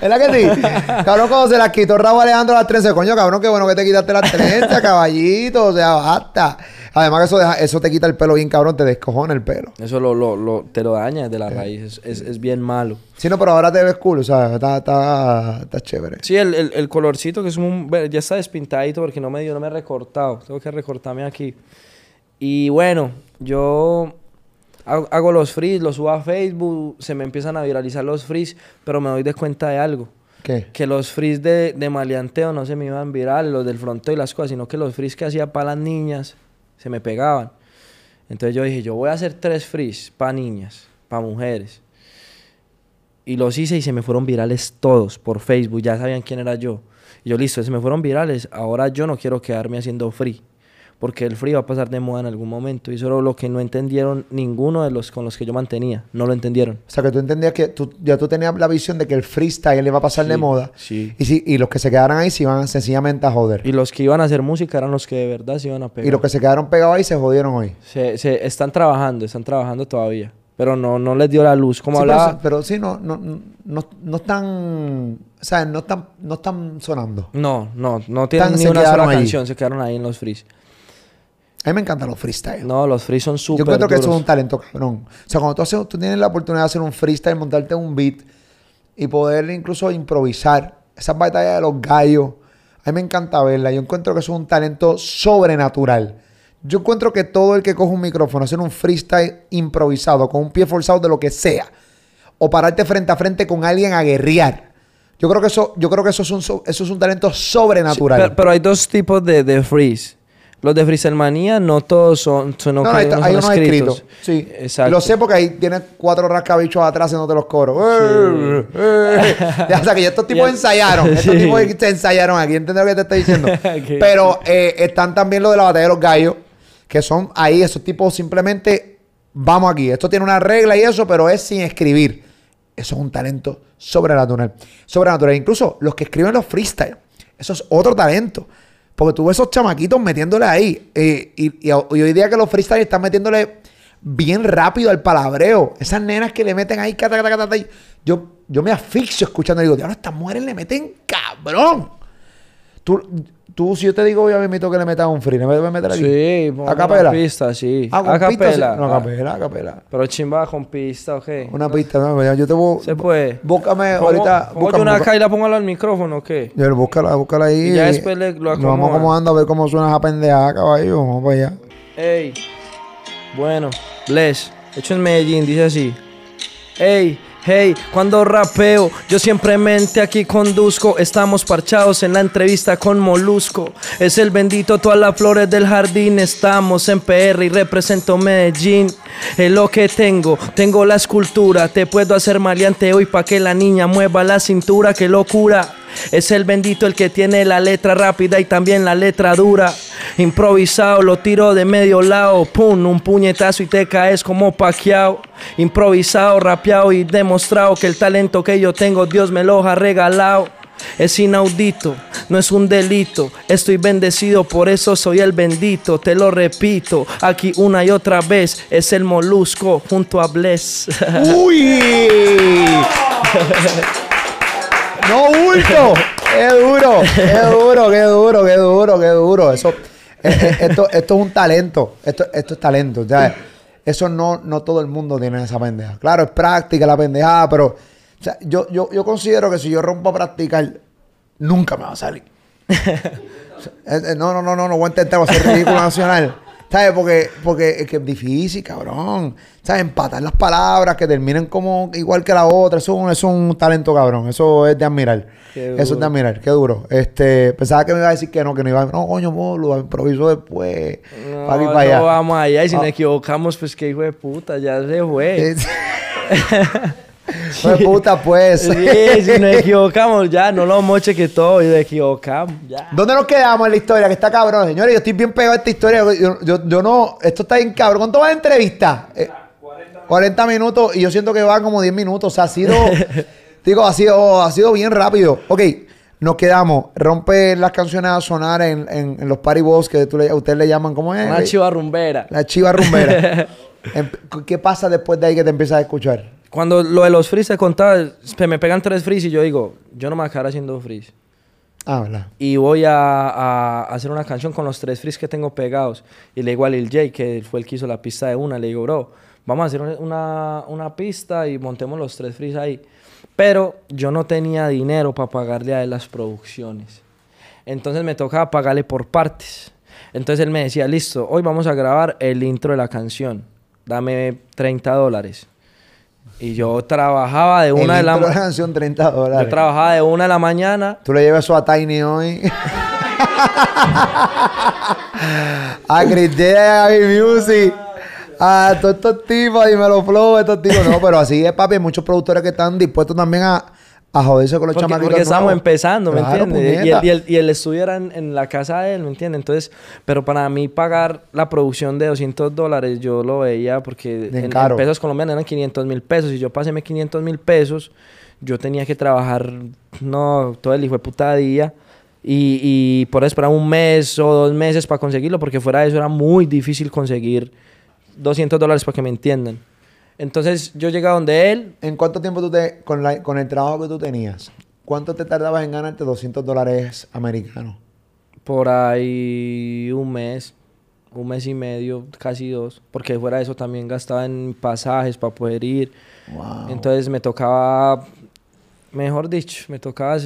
¿Verdad que sí? (laughs) cabrón, cuando se las quitó Raúl Alejandro las trenzas, coño, cabrón, qué bueno que te quitaste las trenzas, caballito, o sea, basta. Además que eso, deja- eso te quita el pelo bien, cabrón, te descojona el pelo. Eso lo, lo, lo- te lo daña desde la raíz. Es, es, es bien malo. Sí, no, pero ahora te ves cool, o sea, está, está, está chévere. Sí, el, el, el colorcito que es un... Ya está despintadito porque no me dio, no me he recortado. Tengo que recortarme aquí. Y bueno, yo hago, hago los frees, los subo a Facebook, se me empiezan a viralizar los frees, pero me doy de cuenta de algo. ¿Qué? Que los frees de, de maleanteo no se me iban virales, los del fronto y las cosas, sino que los frees que hacía para las niñas se me pegaban. Entonces yo dije, yo voy a hacer tres frees para niñas, para mujeres. Y los hice y se me fueron virales todos por Facebook, ya sabían quién era yo. Y yo, listo, se me fueron virales, ahora yo no quiero quedarme haciendo free. Porque el free va a pasar de moda en algún momento. Y eso era lo que no entendieron ninguno de los con los que yo mantenía. No lo entendieron. O sea, que tú entendías que tú, ya tú tenías la visión de que el freestyle iba a pasar de Sí, moda. sí. Y, si, y los que se quedaran ahí se iban sencillamente a joder. Y los que iban a hacer música eran los que de verdad se iban a pegar. Y los que se quedaron pegados ahí se jodieron hoy. Se, se están trabajando, están trabajando todavía. Pero no, no les dio la luz. Como Sí, pero, hablaba. sí- pero sí, no, no, no, no están. O sea, no están, no están sonando. No, no, no tienen Están- ni una sola canción, se quedaron ahí en los frees. A mí me encantan los freestyle. No, los frees son súper Yo encuentro que eso es un talento, cabrón. O sea, cuando tú, haces, tú tienes la oportunidad de hacer un freestyle, montarte un beat y poder incluso improvisar esas batallas de los gallos, a mí me encanta verla. Yo encuentro que eso es un talento sobrenatural. Yo encuentro que todo el que coge un micrófono, hacer un freestyle improvisado, con un pie forzado de lo que sea, o pararte frente a frente con alguien a guerrear. Yo creo que eso, yo creo que eso es un, so- eso es un talento sobrenatural. Pero, pero hay dos tipos de, de freeze. Los de Freezelmanía no todos son, son, No, no, hay, no hay son unos escritos. Sí. Exacto. Lo sé porque ahí tienes cuatro rascabichos atrás haciéndote los coros. Eh, eh. (laughs) Ya, o sea, que ya estos tipos Ya- ensayaron. Estos Sí. tipos se ensayaron aquí. ¿Entiendes lo que te estoy diciendo? (laughs) Pero eh, están también los de la batalla de los gallos. Que son ahí, esos tipos simplemente... Vamos aquí. Esto tiene una regla y eso, pero es sin escribir. Eso es un talento sobrenatural. Sobrenatural. Incluso los que escriben los freestyle. Eso es otro talento. Porque tú ves esos chamaquitos metiéndole ahí. eh, y, hoy día que los freestyle están metiéndole bien rápido al palabreo. Esas nenas que le meten ahí, cata, cata, yo, yo me asfixio escuchando y digo, diablo, estas mujeres le meten cabrón. Tú, tú, si yo te digo, yo me invito que le metas un free, ¿le voy a meter aquí? Sí, ¿A capela? una pista, sí. Ah, con a pista, sí. capela. No, a capela, a capela. Pero chimba con pista, ok. Una pista, no, yo te voy... Se puede. Búscame ahorita... Pongo yo una acá y la pongo al micrófono, ¿o qué? Yo, búscala, búscala ahí. Y ya después le- lo Nos vamos acomoda. acomodando a ver cómo suena esa pendejada, caballo. Vamos para allá. Ey, bueno, Bless, hecho en Medellín, dice así. Ey, hey, cuando rapeo, yo simplemente aquí conduzco. Estamos parchados en la entrevista con Molusco. Es el bendito, todas las flores del jardín. Estamos en PR y represento Medellín. Es lo que tengo, tengo la escultura. Te puedo hacer maleante hoy pa' que la niña mueva la cintura. Qué locura. Es el bendito el que tiene la letra rápida y también la letra dura. Improvisado, lo tiro de medio lado. Pum, un puñetazo y te caes como paqueado. Improvisado, rapeado y demostrado que el talento que yo tengo, Dios me lo ha regalado. Es inaudito, no es un delito. Estoy bendecido, por eso soy el bendito. Te lo repito, aquí una y otra vez. Es el molusco junto a Bless. (laughs) ¡Uy! ¡No bulto! ¡Qué (laughs) duro! ¡Qué duro! ¡Qué duro! ¡Qué duro! ¡Qué duro! Eso, eh, eh, esto, esto es un talento. Esto, esto es talento. ya. Eso no, no todo el mundo tiene esa pendeja. Claro, es práctica la pendejada, pero o sea, yo, yo, yo considero que si yo rompo a practicar, nunca me va a salir. (laughs) Eh, No, no, no, no, no voy a intentar hacer ridículo nacional. ¿Sabes? Porque, porque es que es difícil, cabrón. ¿Sabes? Empatar las palabras que terminen como igual que la otra. Eso, es un- eso es un talento, cabrón. Eso es de admirar. Eso es de admirar. Qué duro. Este, pensaba que me iba a decir que no, que no iba a... No, coño, lo improviso después. No, para para allá. no vamos allá y si Ah. nos equivocamos, pues qué hijo de puta, ya se fue. (laughs) (laughs) Fue puta, pues. Sí, si nos equivocamos ya, no lo moche que todo, y nos equivocamos, ya. ¿Dónde nos quedamos en la historia? Que está cabrón, señores. Yo estoy bien pegado a esta historia. Yo, yo, yo no... Esto está bien cabrón. ¿Cuánto vas a entrevistar? Eh, 40 minutos y yo siento que va como 10 minutos. O sea, ha sido. (laughs) digo, ha sido, ha sido bien rápido. Ok, nos quedamos. Rompe las canciones a sonar en, en, en los party balls que tú le- ustedes le llaman, ¿cómo es? Una chiva rumbera. La chiva rumbera. (laughs) Em- ¿Qué pasa después de ahí que te empiezas a escuchar? Cuando lo de los frees te contaba, me pegan tres frees y yo digo, yo no me voy a quedar haciendo frees. Ah, ¿verdad? Y voy a, a hacer una canción con los tres frees que tengo pegados. Y le digo a Lil J, que fue el que hizo la pista de una, le digo, bro, vamos a hacer una, una pista y montemos los tres frees ahí. Pero yo no tenía dinero para pagarle a él las producciones. Entonces me tocaba pagarle por partes. Entonces él me decía, listo, hoy vamos a grabar el intro de la canción. Dame 30 dólares. Y yo trabajaba de una de El la intro de ma- la canción 30 dólares. Yo trabajaba de una de la mañana Tú le llevas eso a Tiny hoy. (laughs) a Chris a Gaby Music. A todos estos tipos, dímelo flow, estos tipos. No, pero así es, papi. Hay muchos productores que están dispuestos también a, a joderse con los Porque, chamaquitos porque estábamos empezando, ¿me Claro, entiendes? Y el, y, el, y el estudio era en, en la casa de él, ¿me entiendes? Entonces, pero para mí pagar la producción de 200 dólares, yo lo veía porque en, en pesos colombianos eran 500 mil pesos. Y yo pasé 500 mil pesos, yo tenía que trabajar, no, todo el hijo de puta día. Y, y por eso esperaba un mes o dos meses para conseguirlo, porque fuera de eso era muy difícil conseguir 200 dólares para que me entiendan. Entonces yo llegué a donde él, ¿En cuánto tiempo tú te, con, la- con el trabajo que tú tenías, cuánto te tardabas en ganarte 200 dólares americanos? Por ahí un mes, un mes y medio, casi dos, porque fuera de eso también gastaba en pasajes para poder ir. Wow. Entonces me tocaba, mejor dicho, me tocaba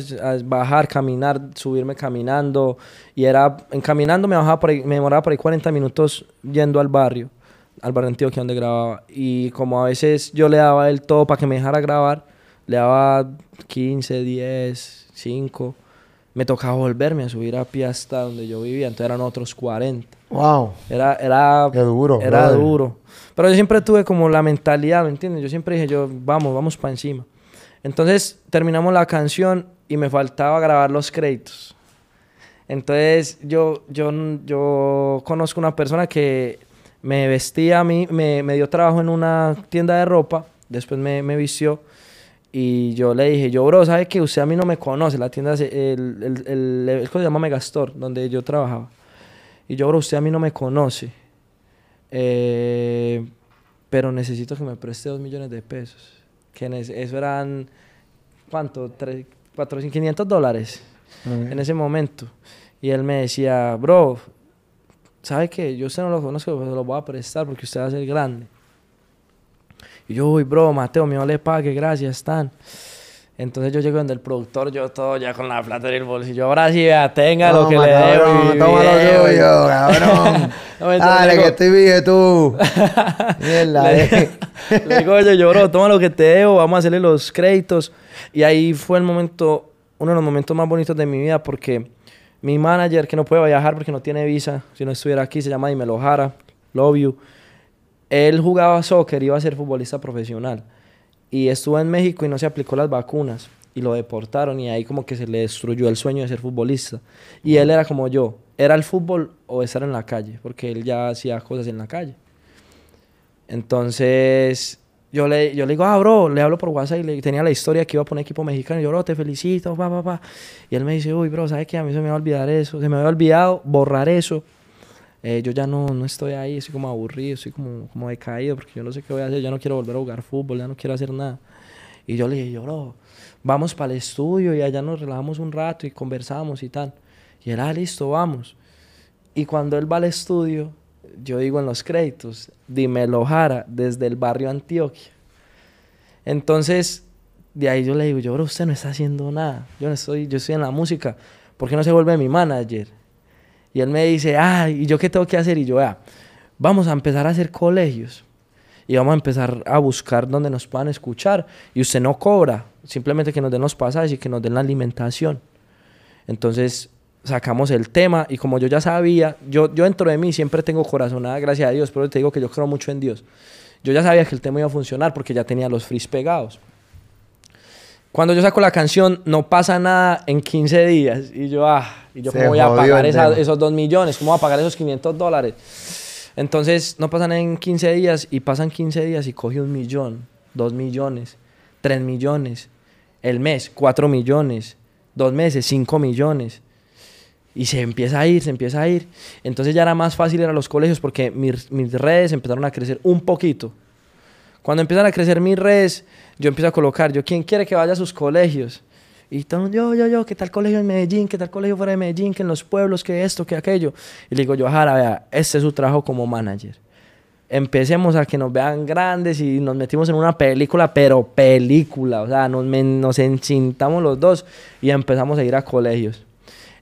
bajar, caminar, subirme caminando. Y era, en caminando me, bajaba por ahí- me demoraba por ahí 40 minutos yendo al barrio, al Antioquia donde grababa. Y como a veces yo le daba el todo para que me dejara grabar, le daba 15, 10, 5. Me tocaba volverme a subir a pie hasta donde yo vivía, entonces eran otros 40. Wow. Era, era, Qué duro, Era brother. duro. Pero yo siempre tuve como la mentalidad, ¿me entiendes? Yo siempre dije, yo, vamos, vamos para encima. Entonces terminamos la canción y me faltaba grabar los créditos. Entonces yo, yo, yo conozco una persona que me vestía a mí, me, me dio trabajo en una tienda de ropa, después me, me vistió y yo le dije, yo, bro, ¿sabe que usted a mí no me conoce? La tienda, el, el, el, el- ¿cómo se llama Megastore, donde yo trabajaba. Y yo, bro, usted a mí no me conoce. Eh, pero necesito que me preste dos millones de pesos. Que eso eran, ¿cuánto? Tres, cuatro, quinientos dólares en ese momento. Y él me decía, bro, ¿sabe qué? Yo usted no lo conozco, pero se lo voy a prestar porque usted va a ser grande. Y yo, uy, bro, Mateo, me le pague, gracias, tan. Entonces yo llego donde el productor, yo todo ya con la plata en el bolsillo. Ahora sí, vea, tenga lo que le debo. toma lo tuyo, (laughs) cabrón. No, Dale, digo- que estoy bien tú. (laughs) Mierda, eh. le, le digo, oye, yo, bro, toma lo que te debo, vamos a hacerle los créditos. Y ahí fue el momento, uno de los momentos más bonitos de mi vida porque mi manager, que no puede viajar porque no tiene visa, si no estuviera aquí, se llama Dimelo Jara, love you. Él jugaba soccer, iba a ser futbolista profesional. Y estuvo en México y no se aplicó las vacunas. Y lo deportaron y ahí como que se le destruyó el sueño de ser futbolista. Y él era como yo, era el fútbol o estar en la calle, porque él ya hacía cosas en la calle. Entonces, yo le, yo le digo, ah, bro, le hablo por WhatsApp y le tenía la historia que iba a poner equipo mexicano. Y yo, bro, te felicito, pa, pa, pa. Y él me dice, uy, bro, ¿sabes qué? A mí se me va a olvidar eso. Se me había olvidado borrar eso. Eh, yo ya no, no estoy ahí, estoy como aburrido, estoy como, como decaído porque yo no sé qué voy a hacer. Ya no quiero volver a jugar fútbol, ya no quiero hacer nada. Y yo le dije, yo, bro, vamos para el estudio y allá nos relajamos un rato y conversamos y tal. Y él, ah, listo, vamos. Y cuando él va al estudio, yo digo en los créditos, Dímelo Jara, desde el barrio Antioquia. Entonces, de ahí yo le digo, yo, bro, usted no está haciendo nada. Yo no estoy, yo estoy en la música. ¿Por qué no se vuelve mi manager? Y él me dice, ah, ¿y yo qué tengo que hacer? Y yo, vea, vamos a empezar a hacer colegios. Y vamos a empezar a buscar donde nos puedan escuchar. Y usted no cobra, simplemente que nos den los pasajes y que nos den la alimentación. Entonces sacamos el tema y como yo ya sabía, yo, yo dentro de mí siempre tengo corazonada, gracias a Dios, pero te digo que yo creo mucho en Dios. Yo ya sabía que el tema iba a funcionar porque ya tenía los frees pegados. Cuando yo saco la canción, no pasa nada en 15 días. Y yo, ah, ¿y yo Se cómo voy a pagar esa- esos 2 millones? ¿Cómo voy a pagar esos 500 dólares? Entonces, no pasan en 15 días y pasan 15 días y coge un millón, dos millones, tres millones, el mes, cuatro millones, dos meses, cinco millones. Y se empieza a ir, se empieza a ir. Entonces ya era más fácil ir a los colegios porque mis, mis redes empezaron a crecer un poquito. Cuando empiezan a crecer mis redes, yo empiezo a colocar, yo, ¿quién quiere que vaya a sus colegios? Y todo, yo, yo, yo, ¿qué tal colegio en Medellín? ¿Qué tal colegio fuera de Medellín? ¿Que en los pueblos? ¿Que esto? ¿Que aquello? Y le digo yo, Jara, vea, este es su trabajo como manager. Empecemos a que nos vean grandes y nos metimos en una película, pero película. O sea, nos, me- nos encintamos los dos y empezamos a ir a colegios.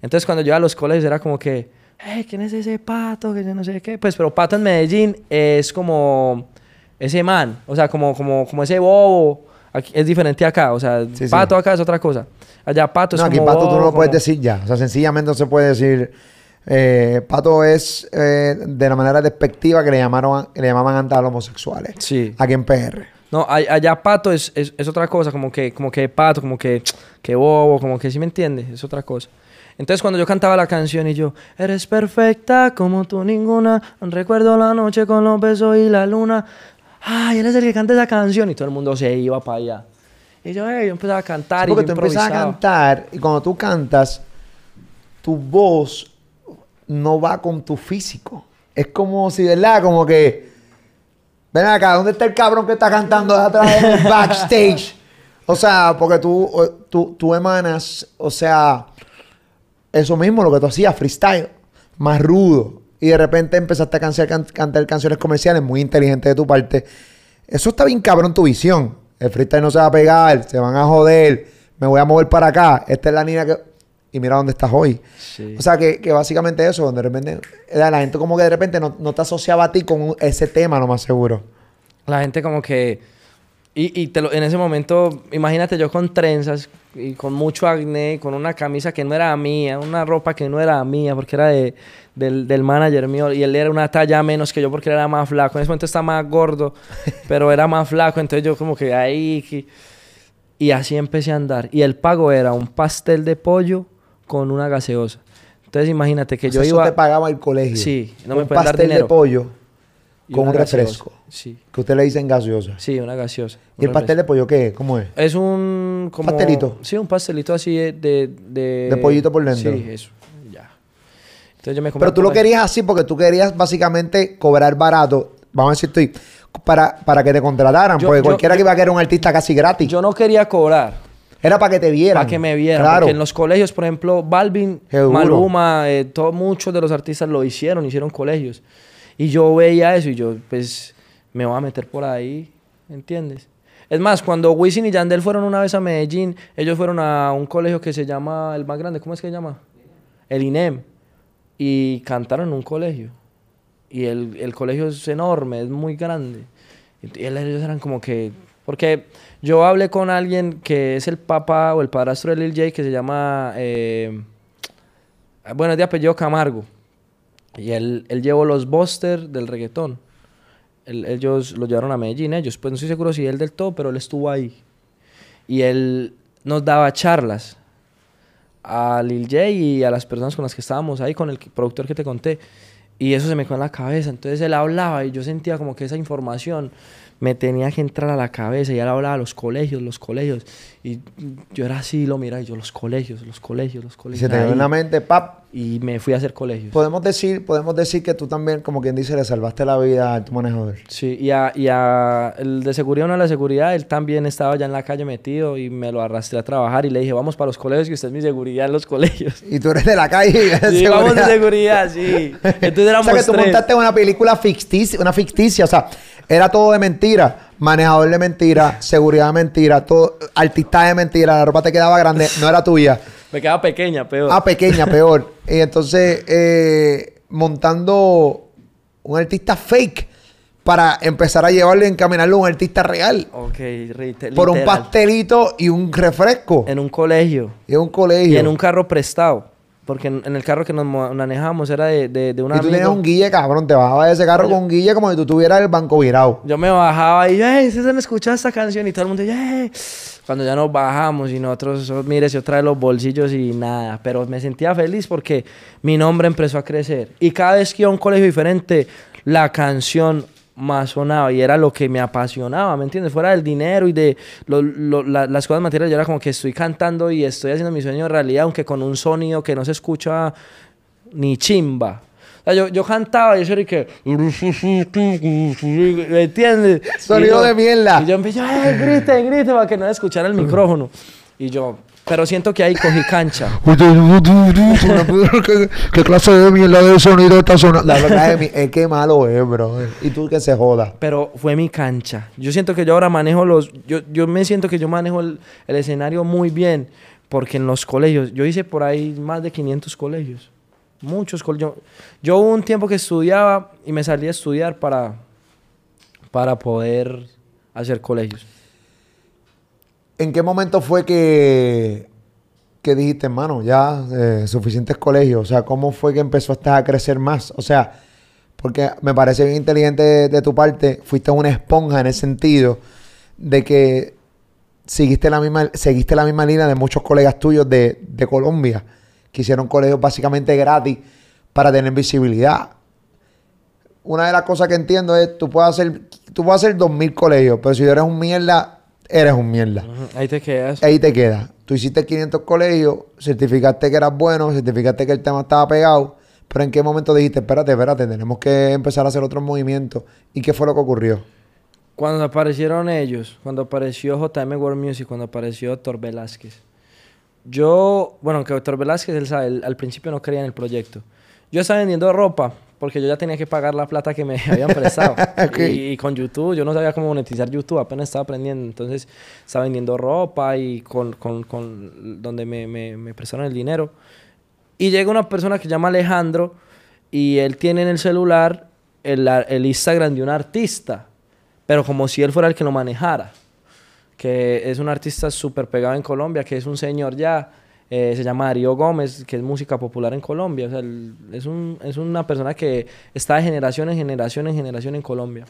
Entonces, cuando yo iba a los colegios era como que, hey, ¿quién es ese pato? Que yo no sé qué. Pues, pero pato en Medellín es como ese man, o sea, como, como, como ese bobo. Aquí, es diferente acá, o sea, Sí, sí. pato acá es otra cosa. Allá pato es No, aquí como pato tú no bobo, lo puedes como- decir ya. O sea, sencillamente no se puede decir. eh, pato es eh, de la manera despectiva que le llamaron le llamaban antes a los homosexuales. Sí. Aquí en PR. No, allá pato es, es, es otra cosa, como que, como que pato, como que, que bobo, como que, ¿sí me entiendes? Es otra cosa. Entonces cuando yo cantaba la canción y yo, eres perfecta como tú ninguna, recuerdo la noche con los besos y la luna, ay, él es el que canta esa canción y todo el mundo se iba para allá. Y yo, hey, yo empezaba a cantar Sí, y yo porque tú empiezas a cantar y cuando tú cantas, tu voz no va con tu físico. Es como si, ¿verdad? Como que. Ven acá, ¿dónde está el cabrón que está cantando atrás del backstage? O sea, porque tú, tú, tú emanas, o sea, eso mismo, lo que tú hacías, freestyle, más rudo. Y de repente empezaste a cantar, can- cantar canciones comerciales muy inteligentes de tu parte. Eso está bien cabrón tu visión. El freestyle no se va a pegar, se van a joder, me voy a mover para acá. Esta es la niña que... Y mira dónde estás hoy. Sí. O sea, que, que básicamente eso, donde de repente... eh, La gente como que de repente no, no te asociaba a ti con ese tema, lo más seguro. La gente como que... Y, y te lo- en ese momento, imagínate yo con trenzas y con mucho acné, con una camisa que no era mía, una ropa que no era mía porque era de, del, del manager mío y él era una talla menos que yo porque era más flaco. En ese momento está más gordo, (laughs) pero era más flaco, entonces yo como que ahí... que- Y así empecé a andar. Y el pago era un pastel de pollo con una gaseosa. Entonces imagínate que O yo iba... Eso te pagaba el colegio. Sí, no un me pueden dar pastel de dinero. pollo y con un gaseosa. refresco. Sí, Que usted le dicen gaseosa. sí, una gaseosa. ¿Y el pastel de pollo qué? ¿Cómo es? es un como ¿Pastelito? Sí, un pastelito así de de, de, pollito por dentro. Sí, eso. Ya. Entonces yo me compré Pero tú lo querías así porque tú querías básicamente cobrar barato. Vamos a decir tú, para, para que te contrataran. Yo- porque yo- cualquiera que iba a querer un artista casi gratis. Yo no quería cobrar Era para que te vieran. para que me vieran, Claro. porque en los colegios, por ejemplo, Balvin. Maluma, eh, todo- muchos de los artistas lo hicieron, hicieron colegios. Y yo veía eso y yo pues me voy a meter por ahí, ¿entiendes? Es más, cuando Wisin y Yandel fueron una vez a Medellín, ellos fueron a un colegio que se llama, el más grande, ¿cómo es que se llama? El INEM. Y cantaron en un colegio. Y el, el colegio es enorme, es muy grande. Y ellos eran como que... Porque yo hablé con alguien que es el papá o el padrastro de Lil J que se llama... eh, bueno, es de apellido Camargo. Y él, él llevó los Buster del reggaetón. Él- ellos lo llevaron a Medellín, ellos. Pues no estoy seguro si él del todo, pero él estuvo ahí. Y él nos daba charlas a Lil J y a las personas con las que estábamos ahí, con el productor que te conté. Y eso se me quedó en la cabeza. Entonces él hablaba y yo sentía como que esa información me tenía que entrar a la cabeza. Y él hablaba de los colegios, los colegios. Y yo era así, lo miraba y yo, los colegios, los colegios, los Y colegios. se te ahí. en la mente, pap. Y me fui a hacer colegios. Podemos decir, podemos decir que tú también, como quien dice, le salvaste la vida a tu manejador. Sí, y a, y a el de seguridad, uno de la seguridad, él también estaba ya en la calle metido y me lo arrastré a trabajar y le dije, vamos para los colegios, que usted es mi seguridad en los colegios. Y tú eres de la calle. (laughs) de Sí, vamos de seguridad. sí. Entonces (laughs) O éramos sea que tú tres. montaste una película ficticia, una ficticia, o sea, era todo de mentira. Manejador de mentira, seguridad de mentira, todo, artista de mentira, la ropa te quedaba grande, no era tuya. Me quedaba pequeña, peor. Ah, pequeña, peor. Y entonces, eh, montando un artista fake para empezar a llevarle, encaminarlo a un artista real. ok, rite- Por un literal. pastelito y un refresco. En un colegio. Y un colegio. Y en un carro prestado. Porque en, en el carro que nos mo- manejamos era de, de, de un Y tú tenías un guille, cabrón. Te bajabas de ese carro con un guille como si tú tuvieras el banco virado. Yo me bajaba y, ¡ay! ¿Se han escuchado esta canción? Y todo el mundo, ¡ay! Cuando ya nos bajamos y nosotros, oh, mire, se trae los bolsillos y nada. Pero me sentía feliz porque mi nombre empezó a crecer. Y cada vez que iba a un colegio diferente, la canción más sonaba y era lo que me apasionaba, ¿me entiendes? Fuera del dinero y de lo- lo- la- las cosas materiales, yo era como que estoy cantando y estoy haciendo mi sueño realidad, aunque con un sonido que no se escucha ni chimba. O sea, yo, yo cantaba y eso era que... ¿Me entiendes? Sonido yo- de mierda. Y yo empecé, ¡ay, griten, griten! Para que no escuchara el micrófono. Y yo... Pero siento que ahí cogí cancha. (laughs) (laughs) ¿Qué, qué clase de mierda de sonido está sonando? La verdad es, (laughs) mi- es que malo es, bro. Y tú que se joda. pero fue mi cancha. Yo siento que yo ahora manejo los... Yo, yo me siento que yo manejo el, el escenario muy bien, porque en los colegios, yo hice por ahí más de 500 colegios. Muchos colegios. Yo, yo hubo un tiempo que estudiaba y me salí a estudiar para, para poder hacer colegios. ¿En qué momento fue que, que dijiste, hermano, ya eh, suficientes colegios? O sea, ¿cómo fue que empezó a crecer más? O sea, porque me parece bien inteligente de, tu parte, fuiste una esponja en el sentido de que seguiste la misma, seguiste la misma línea de muchos colegas tuyos de, de Colombia, que hicieron colegios básicamente gratis para tener visibilidad. Una de las cosas que entiendo es, tú puedes hacer, tú puedes hacer 2.000 colegios, pero si eres un mierda, eres un mierda. Ahí te quedas. Ahí te queda. Tú hiciste 500 colegios, certificaste que eras bueno, certificaste que el tema estaba pegado, pero ¿en qué momento dijiste, espérate, espérate, tenemos que empezar a hacer otros movimientos? ¿Y qué fue lo que ocurrió? Cuando aparecieron ellos, cuando apareció JM World Music, cuando apareció Héctor Velázquez. Yo, bueno, que Héctor Velázquez, él sabe, él al principio no creía en el proyecto. Yo estaba vendiendo ropa porque yo ya tenía que pagar la plata que me (laughs) habían prestado. (laughs) Y, y con YouTube, yo no sabía cómo monetizar YouTube, apenas estaba aprendiendo. Entonces, estaba vendiendo ropa y con, con, con donde me, me, me prestaron el dinero. Y llega una persona que se llama Alejandro y él tiene en el celular el, el Instagram de un artista, pero como si él fuera el que lo manejara. Que es un artista súper pegado en Colombia, que es un señor ya, eh, se llama Darío Gómez, que es música popular en Colombia. O sea, es, un, es una persona que está de generación en generación en generación en Colombia.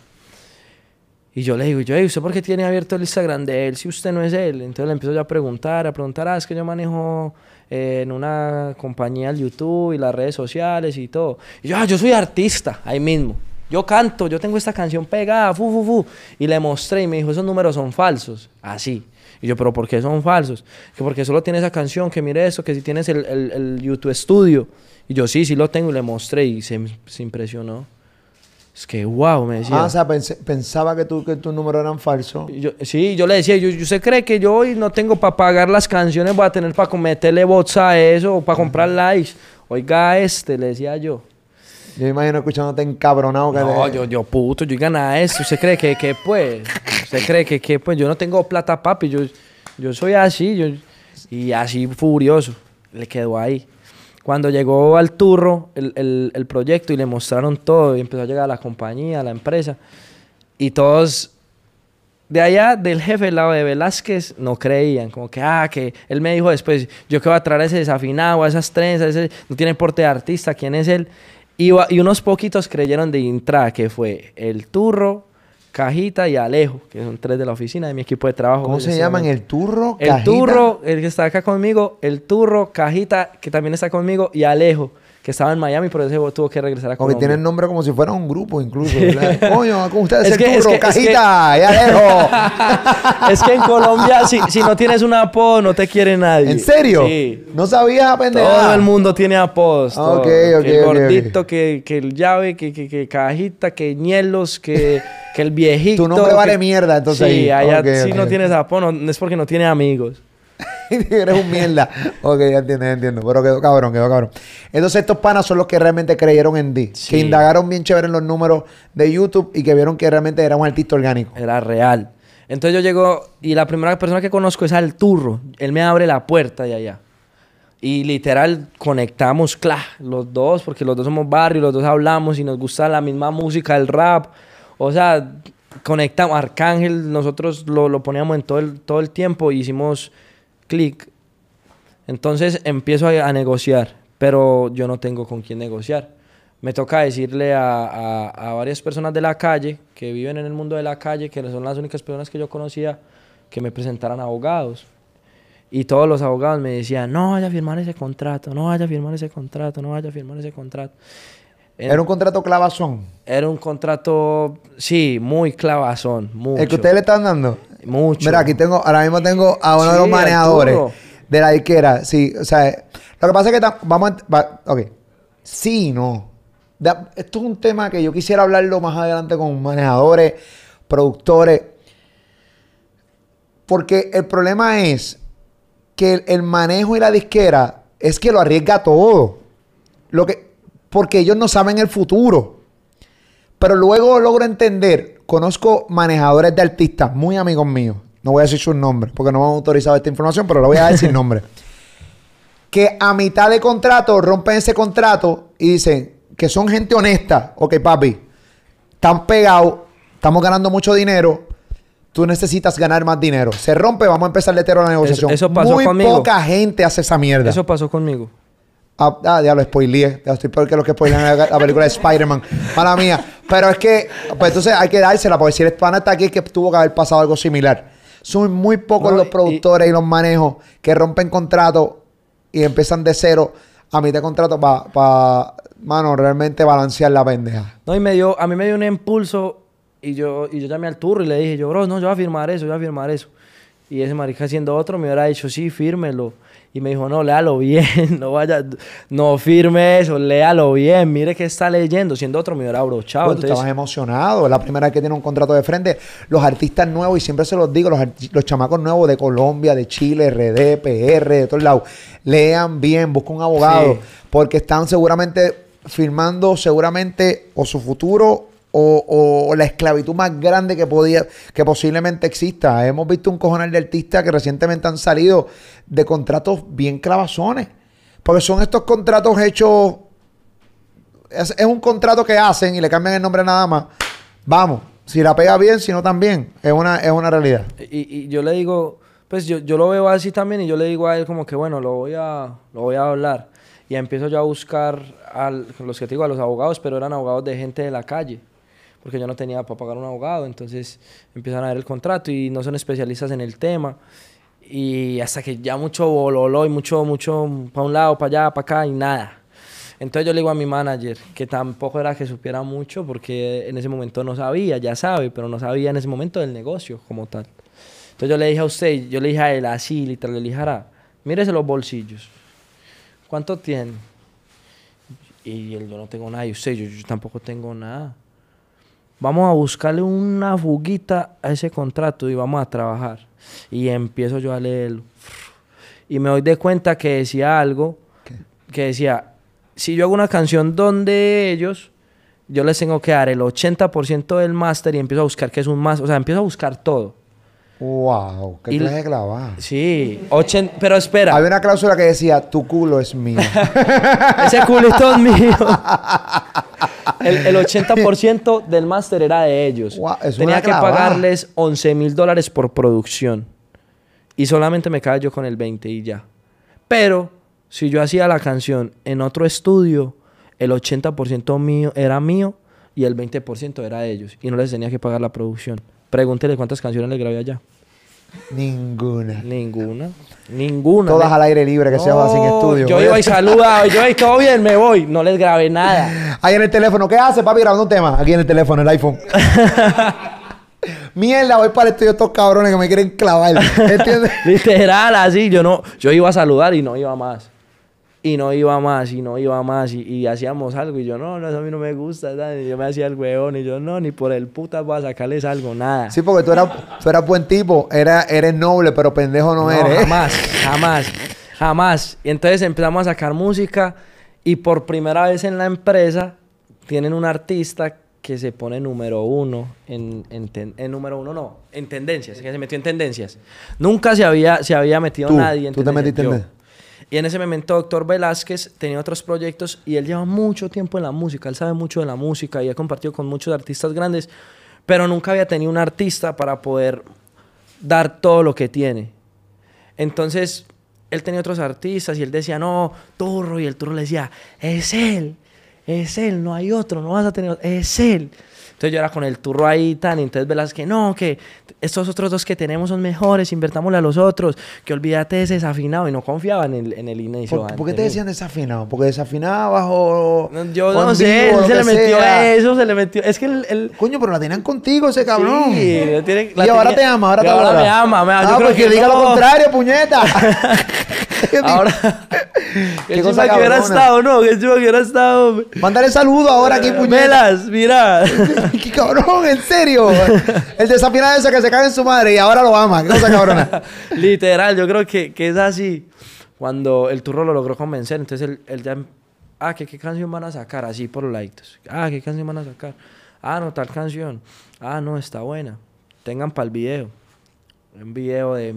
Y yo le digo, yo, "Ey, ¿usted por qué tiene abierto el Instagram de él si usted no es él? Entonces le empiezo yo a preguntar, a preguntar, ah, es que yo manejo eh, en una compañía el YouTube y las redes sociales y todo. Y yo, ah, yo soy artista, ahí mismo. Yo canto, yo tengo esta canción pegada, fu, fu, fu. Y le mostré y me dijo, esos números son falsos. Así. Y yo, pero ¿por qué son falsos? Que porque solo tiene esa canción, que mire eso, que si tienes el, el, el YouTube Studio. Y yo, sí, sí lo tengo y le mostré y se, se impresionó. Es que, wow, me decía. Ah, o sea, pensaba que, tú, que tus números eran falsos. Yo- sí, yo le decía, yo, yo- ¿usted cree que yo hoy no tengo para pagar las canciones? Voy a tener para meterle bots a eso o para comprar likes. Oiga, este, le decía yo. Yo me imagino escuchándote encabronado. Que No, te- yo, yo puto, yo gana eso. ¿Usted cree que, que pues? ¿Usted cree que, que pues? Yo no tengo plata, papi. Yo, yo soy así, yo, y así furioso. Le quedó ahí. Cuando llegó al turro el, el- el proyecto y le mostraron todo, y empezó a llegar a la compañía, a la empresa, y todos de allá, del jefe del lado de Velázquez, no creían. Como que, ah, que él me dijo después, yo que voy a traer a ese desafinado, a esas trenzas, ese no tiene porte de artista, ¿quién es él? Y, unos poquitos creyeron de entrada, que fue el Turro, Cajita y Alejo, que son tres de la oficina de mi equipo de trabajo. ¿Cómo se llaman? ¿El turro? El Cajita? Turro, el que está acá conmigo, el Turro, Cajita, que también está conmigo, y Alejo, que estaba en Miami, pero ese tuvo que regresar a que Colombia. tienen nombre como si fuera un grupo incluso. (laughs) Coño, con ustedes Es el que- es que- es que- cajita, ya dejo. (laughs) es que en Colombia, si, si no tienes un apodo, no te quiere nadie. ¿En serio? Sí. No sabía, pendeja. Todo el mundo tiene apodos. Todo. ok, que ok, el gordito, ok. Que, que el llave, que, que, que cajita, que ñelos, que, que el viejito. Tu nombre que- vale mierda, entonces Sí, ahí. allá ok. no tienes apodo, no, es porque no tiene amigos. (laughs) Eres un mierda. ok, ya entiendo, ya entiendo. Pero quedó cabrón, quedó cabrón. Entonces estos panas son los que realmente creyeron en ti. Sí. Que indagaron bien chévere en los números de YouTube y que vieron que realmente era un artista orgánico. Era real. Entonces yo llego y la primera persona que conozco es al turro. Él me abre la puerta de allá. Y literal conectamos, cla, los dos, porque los dos somos barrio, los dos hablamos y nos gusta la misma música, el rap. O sea, conectamos. Arcángel, nosotros lo, lo poníamos en todo el, todo el tiempo y hicimos clic. Entonces empiezo a, a negociar, pero yo no tengo con quién negociar. Me toca decirle a, a- a varias personas de la calle, que viven en el mundo de la calle, que son las únicas personas que yo conocía, que me presentaran abogados. Y todos los abogados me decían, no vaya a firmar ese contrato, no vaya a firmar ese contrato, no vaya a firmar ese contrato. En- Era un contrato clavazón. Era un contrato, sí, muy clavazón, mucho. El que ustedes le están dando. Mucho. Mira, aquí tengo, ahora mismo tengo a uno de los manejadores Arturo. de la disquera. Sí, o sea, lo que pasa es que tam- vamos a. va- ok. Sí, no. Esto es un tema que yo quisiera hablarlo más adelante con manejadores, productores. Porque el problema es que el, el manejo y la disquera es que lo arriesga todo. Lo que, porque ellos no saben el futuro. Pero luego logro entender, conozco manejadores de artistas, muy amigos míos, no voy a decir sus nombres, porque no me han autorizado esta información, pero lo voy a decir nombre. (laughs) Que a mitad de contrato rompen ese contrato y dicen que son gente honesta. Ok, papi, están pegados, estamos ganando mucho dinero, tú necesitas ganar más dinero. Se rompe, vamos a empezar de cero la negociación. eso pasó muy conmigo. poca gente hace esa mierda. Eso pasó conmigo. Ah, ah, ya lo spoileé. Ya estoy peor que los que spoilean la, la película de Spider-Man. Mala mía. Pero es que, pues entonces hay que dársela, porque si el pana está aquí es que tuvo que haber pasado algo similar. Son muy pocos No, los productores y, los manejos que rompen contratos y empiezan de cero a mitad de contrato para, mano, realmente balancear la pendeja. No, y me dio, a mí me dio un impulso y yo, y yo llamé al turro y le dije, yo, bro, no, yo voy a firmar eso, yo voy a firmar eso. Y ese marica haciendo otro me hubiera dicho, sí, fírmelo. Y me dijo, no, léalo bien, (laughs) no vaya, no firme eso, léalo bien, mire que está leyendo. Siendo otro me hubiera abrochado. Bueno, tú estabas emocionado. Es la primera vez que tiene un contrato de frente. Los artistas nuevos, y siempre se los digo, los, los chamacos nuevos de Colombia, de Chile, RD, PR, de todos lados, lean bien, busquen un abogado, Sí. porque están seguramente firmando seguramente o su futuro o, o la esclavitud más grande que podía, que posiblemente exista. Hemos visto un cojonal de artistas que recientemente han salido de contratos bien clavazones. Porque son estos contratos hechos es, es un contrato que hacen y le cambian el nombre nada más. Vamos, si la pega bien, si no también, es una, es una realidad. y, y yo le digo, pues yo, yo lo veo así también y yo le digo a él como que, bueno, lo voy a, lo voy a hablar. Y empiezo yo a buscar a los que digo, a los abogados, pero eran abogados de gente de la calle. Porque yo no tenía para pagar un abogado, entonces empiezan a ver el contrato y no son especialistas en el tema. Y hasta que ya mucho bololo y mucho, mucho para un lado, para allá, para acá y nada. Entonces yo le digo a mi manager, que tampoco era que supiera mucho, porque en ese momento no sabía, ya sabe, pero no sabía en ese momento del negocio como tal. Entonces yo le dije a usted, yo le dije a él así, literal, le dije, "Ara, mírese los bolsillos. ¿Cuánto tiene? Y él, yo no tengo nada. Y usted, yo, yo tampoco tengo nada. Vamos a buscarle una fuguita a ese contrato y vamos a trabajar. Y empiezo yo a leerlo. Y me doy de cuenta que decía algo que decía, si yo hago una canción donde ellos, yo les tengo que dar el 80% del máster y empiezo a buscar qué es un máster. O sea, empiezo a buscar todo. Wow, qué Y- clase de clavada. Sí, ochen- pero espera, Había una cláusula que decía, tu culo es mío. (laughs) ese culito es mío. (laughs) El, el 80% (laughs) del máster era de ellos. Tenía que clavada. pagarles 11 mil dólares por producción. Y solamente me cae yo con el 20 y ya. Pero si yo hacía la canción en otro estudio, el 80% mío era mío y el 20% era de ellos. Y no les tenía que pagar la producción. Pregúntele cuántas canciones le grabé allá. Ninguna. Ninguna. Ninguna. Todas al aire libre, que se va sin No, estudio. Yo iba y saludaba, yo, "Ey, todo bien, me voy. No les grabé nada. (laughs) Ahí en el teléfono, ¿qué hace, papi? Grabando un tema. Aquí en el teléfono, el iPhone. (laughs) Mierda, voy para el estudio estos cabrones que me quieren clavar. (laughs) ¿Entiendes? Literal, así. Yo no, yo iba a saludar y no iba más. Y no iba más, y no iba más. Y, y hacíamos algo. Y yo, no, no, eso a mí no me gusta. ¿sabes? Y yo me hacía el huevón. Y yo, no, ni por el puta voy a sacarles algo, nada. Sí, porque tú eras, tú eras buen tipo. Era, eres noble, pero pendejo no, No, eres. jamás, jamás, jamás. Y entonces empezamos a sacar música y por primera vez en la empresa tienen un artista que se pone número uno en, en, ten- en número uno, no, en tendencias, que se metió en tendencias. Nunca se había, se había metido Tú, nadie en tú te tendencias, metiste en yo. tendencias. Y en ese momento Doctor Velázquez tenía otros proyectos y él lleva mucho tiempo en la música, él sabe mucho de la música y ha compartido con muchos artistas grandes, pero nunca había tenido un artista para poder dar todo lo que tiene. Entonces, él tenía otros artistas y él decía, no, Turro, y el Turro le decía, es él, es él, no hay otro, no vas a tener es él. Entonces yo era con el turro ahí tan, y entonces velas que no, que estos otros dos que tenemos son mejores, invertámosle a los otros, que olvídate de ese desafinado y no confiaba en el, en el. ¿Por, ¿por qué te decían desafinado? ¿Porque desafinabas o...? No, Yo no sé, él se le metió sea? eso, se le metió. Es que el. el- Coño, pero la tenían contigo ese cabrón. Sí, tiene- y ahora tenía- te ama, ahora te ahora adora. me ama, me ama. Yo Ah, creo pues que diga lo no. contrario, puñeta. (laughs) ahora. (laughs) Qué cosa que hubiera estado, ¿no? Chimba que hubiera estado. Mándale saludo ahora aquí, puñeta. Velas, mira. (laughs) ¡Qué cabrón! ¿En serio? El desafinado ese que se cae en su madre y ahora lo ama. ¿Qué cosa cabrona? (laughs) Literal, yo creo que, que es así. Cuando el turro lo logró convencer, entonces él, él ya. Ah, ¿qué, ¿qué canción van a sacar? Así por los laditos. Ah, ¿qué canción van a sacar? Ah, no, tal canción. Ah, no, está buena. Tengan para el video. Un video de,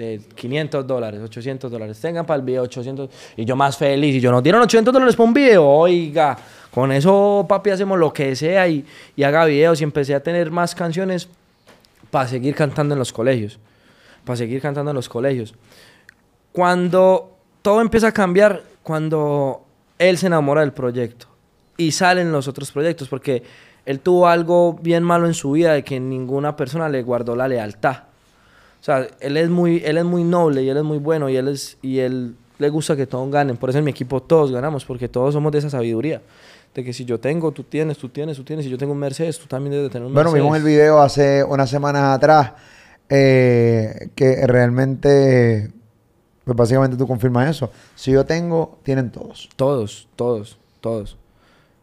de 500 dólares, 800 dólares. Tengan para el video 800. Y yo más feliz. Y yo, nos dieron 800 dólares para un video. Oiga, con eso, papi, hacemos lo que sea y, y haga videos. Y empecé a tener más canciones para seguir cantando en los colegios. Para seguir cantando en los colegios. Cuando todo empieza a cambiar, cuando él se enamora del proyecto y salen los otros proyectos, porque él tuvo algo bien malo en su vida de que ninguna persona le guardó la lealtad. O sea, él es muy, él es muy noble y él es muy bueno y él es, y él le gusta que todos ganen. Por eso en mi equipo todos ganamos, porque todos somos de esa sabiduría. De que si yo tengo, tú tienes, tú tienes, tú tienes. Si yo tengo un Mercedes, tú también debes de tener un Bueno, Mercedes. vimos el video hace unas semanas atrás eh, que realmente, pues básicamente tú confirmas eso. Si yo tengo, tienen todos. Todos, todos, todos.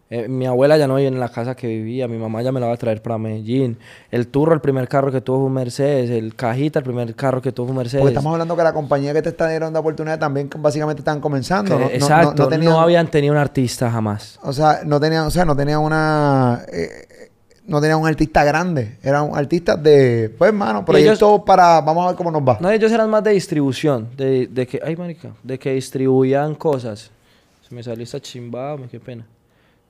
Eh, mi abuela ya no vive en la casa que vivía, mi mamá ya me la va a traer para Medellín. El turro, el primer carro que tuvo fue un Mercedes. El cajita, el primer carro que tuvo fue un Mercedes. Porque estamos hablando que la compañía que te está dando oportunidad también básicamente están comenzando. Que- ¿no? Exacto, no no, tenían- habían tenido un artista jamás. O sea, no tenían, o sea, no tenían una, eh, no tenían un artista grande. Eran artistas de, pues, hermano, proyectos para, vamos a ver cómo nos va. No, ellos eran más de distribución, de, de que, ay, marica, de que distribuían cosas. Se me salió esta chimbada, qué pena.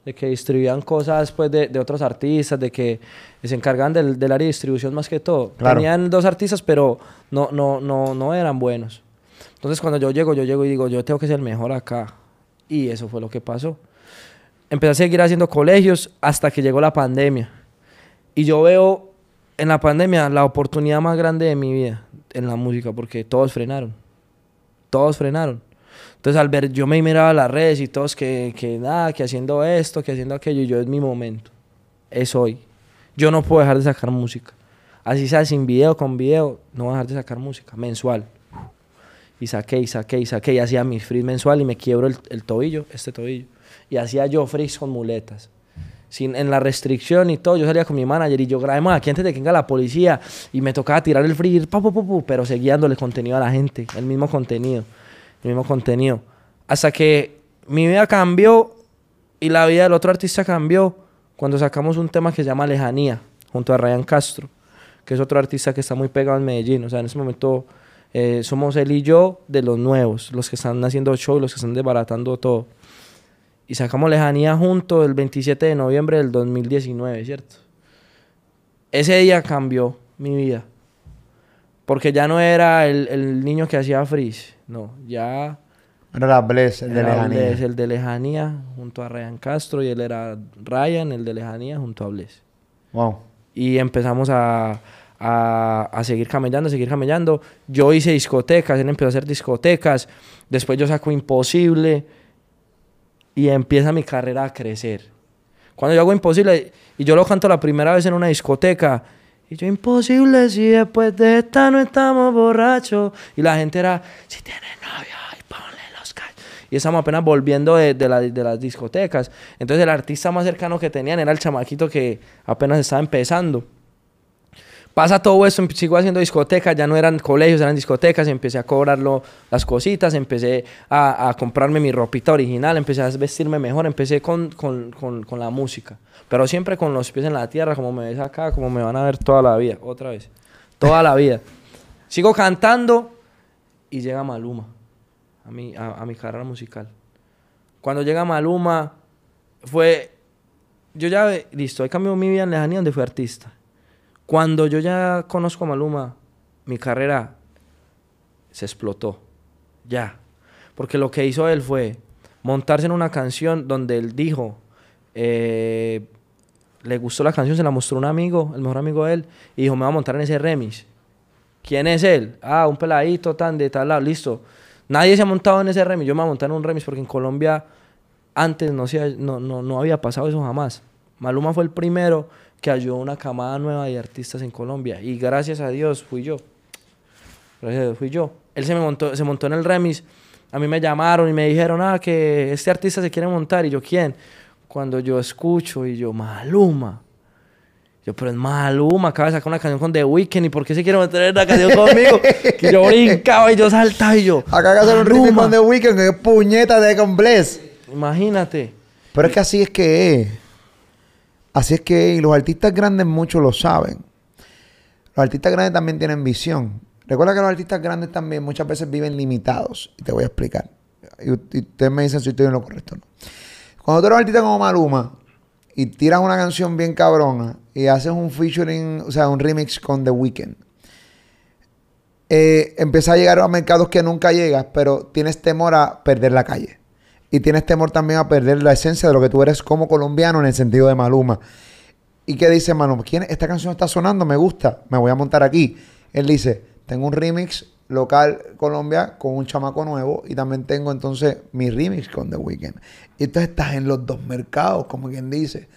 De que distribuían cosas, pues, de, de otros artistas, de que se encargaban del, del área de distribución más que todo. Claro. Tenían dos artistas, pero no, no, no, no eran buenos. Entonces, cuando yo llego, yo llego y digo, yo tengo que ser el mejor acá. Y eso fue lo que pasó. Empecé a seguir haciendo colegios hasta que llegó la pandemia. Y yo veo en la pandemia la oportunidad más grande de mi vida en la música, porque todos frenaron. Todos frenaron. Entonces, al ver, yo me miraba las redes y todos que, que nada, que haciendo esto, que haciendo aquello, y yo es mi momento. Es hoy. Yo no puedo dejar de sacar música. Así sea sin video, con video, no voy a dejar de sacar música, mensual. Y saqué, y saqué, y saqué, y hacía mis frees mensual y me quiebro el, el tobillo, este tobillo. Y hacía yo frees con muletas. Sin, en la restricción y todo, yo salía con mi manager y yo grabemos aquí antes de que venga la policía y me tocaba tirar el free, pa, pero seguía dándole contenido a la gente, el mismo contenido, el mismo contenido. Hasta que mi vida cambió y la vida del otro artista cambió cuando sacamos un tema que se llama Lejanía, junto a Ryan Castro, que es otro artista que está muy pegado en Medellín. O sea, en ese momento eh, somos él y yo de los nuevos, los que están haciendo show, los que están desbaratando todo. Y sacamos Lejanía junto el 27 de noviembre del 2019, ¿cierto? Ese día cambió mi vida. Porque ya no era el, el niño que hacía freeze, no, ya Era la Bless, el de lejanía. Bless, el de Lejanía junto a Ryan Castro y él era Ryan, el de Lejanía junto a Bless. Wow. Y empezamos a, a, a seguir camellando, a seguir camellando. Yo hice discotecas, él empezó a hacer discotecas. Después yo saco Imposible y empieza mi carrera a crecer. Cuando yo hago Imposible y yo lo canto la primera vez en una discoteca, y yo imposible si después de esta no estamos borrachos. Y la gente era, si tienes novio, ay, ponle los cachos. Y estamos apenas volviendo de, de de las discotecas. Entonces el artista más cercano que tenían era el chamaquito que apenas estaba empezando. Pasa todo esto, em- sigo haciendo discotecas, ya no eran colegios, eran discotecas, empecé a cobrarlo las cositas, empecé a, comprarme mi ropita original, empecé a vestirme mejor, empecé con, con, con, con la música, pero siempre con los pies en la tierra, como me ves acá, como me van a ver toda la vida, otra vez, toda la vida. Sigo cantando y llega Maluma a mi, a, a mi carrera musical. Cuando llega Maluma, fue, yo ya, listo, he cambiado mi vida en lejanía donde fui artista. Cuando yo ya conozco a Maluma, mi carrera se explotó. Ya. Porque lo que hizo él fue montarse en una canción donde él dijo eh, le gustó la canción, se la mostró un amigo, el mejor amigo de él, y dijo, me voy a montar en ese remix. ¿Quién es él? Ah, un peladito tan de tal lado, listo. Nadie se ha montado en ese remix, yo me voy a montar en un remix porque en Colombia antes no, se, no, no, no había pasado eso jamás. Maluma fue el primero que ayudó a una camada nueva de artistas en Colombia. Y gracias a Dios fui yo. Gracias a Dios fui yo. Él se, me montó, se montó en el remix. A mí me llamaron y me dijeron, ah, que este artista se quiere montar. Y yo, ¿quién? Cuando yo escucho y yo, Maluma. Yo, pero es Maluma, acaba de sacar una canción con The Weeknd. ¿Y por qué se quiere meter en la canción conmigo? que yo brincaba y yo saltaba y yo. Acá que hacer un remix con The Weeknd, que es puñeta de con Bless. Imagínate. Pero es que así es que es. Así es que y los artistas grandes muchos lo saben. Los artistas grandes también tienen visión. Recuerda que los artistas grandes también muchas veces viven limitados. Y te voy a explicar. Y, ustedes me dicen si estoy en lo correcto o no. Cuando tú eres artista como Maluma y tiras una canción bien cabrona y haces un featuring, o sea, un remix con The Weeknd, eh, empieza a llegar a mercados que nunca llegas, pero tienes temor a perder la calle y tienes temor también a perder la esencia de lo que tú eres como colombiano en el sentido de Maluma. ¿Y qué dice Maluma? ¿Quién, esta canción está sonando, me gusta, me voy a montar aquí. Él dice, tengo un remix local Colombia con un chamaco nuevo y también tengo entonces mi remix con The Weeknd. Y entonces estás en los dos mercados, como quien dice.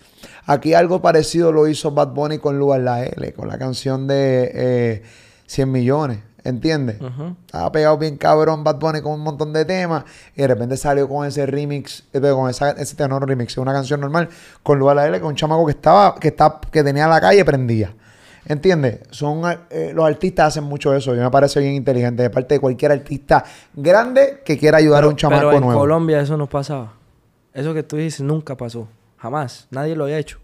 Aquí algo parecido lo hizo Bad Bunny con Lugar La L, con la canción de eh, 100 millones. ¿Entiendes? Estaba pegado bien cabrón Bad Bunny con un montón de temas y de repente salió con ese remix, eh, con ese tenor remix, una canción normal con Lugar L, con un chamaco que estaba, que está, que tenía la calle prendía. ¿Entiendes? Son, eh, los artistas hacen mucho eso y me parece bien inteligente de parte de cualquier artista grande que quiera ayudar a un chamaco pero en nuevo. Colombia eso no pasaba. Eso que tú dices nunca pasó. Jamás. Nadie lo había hecho.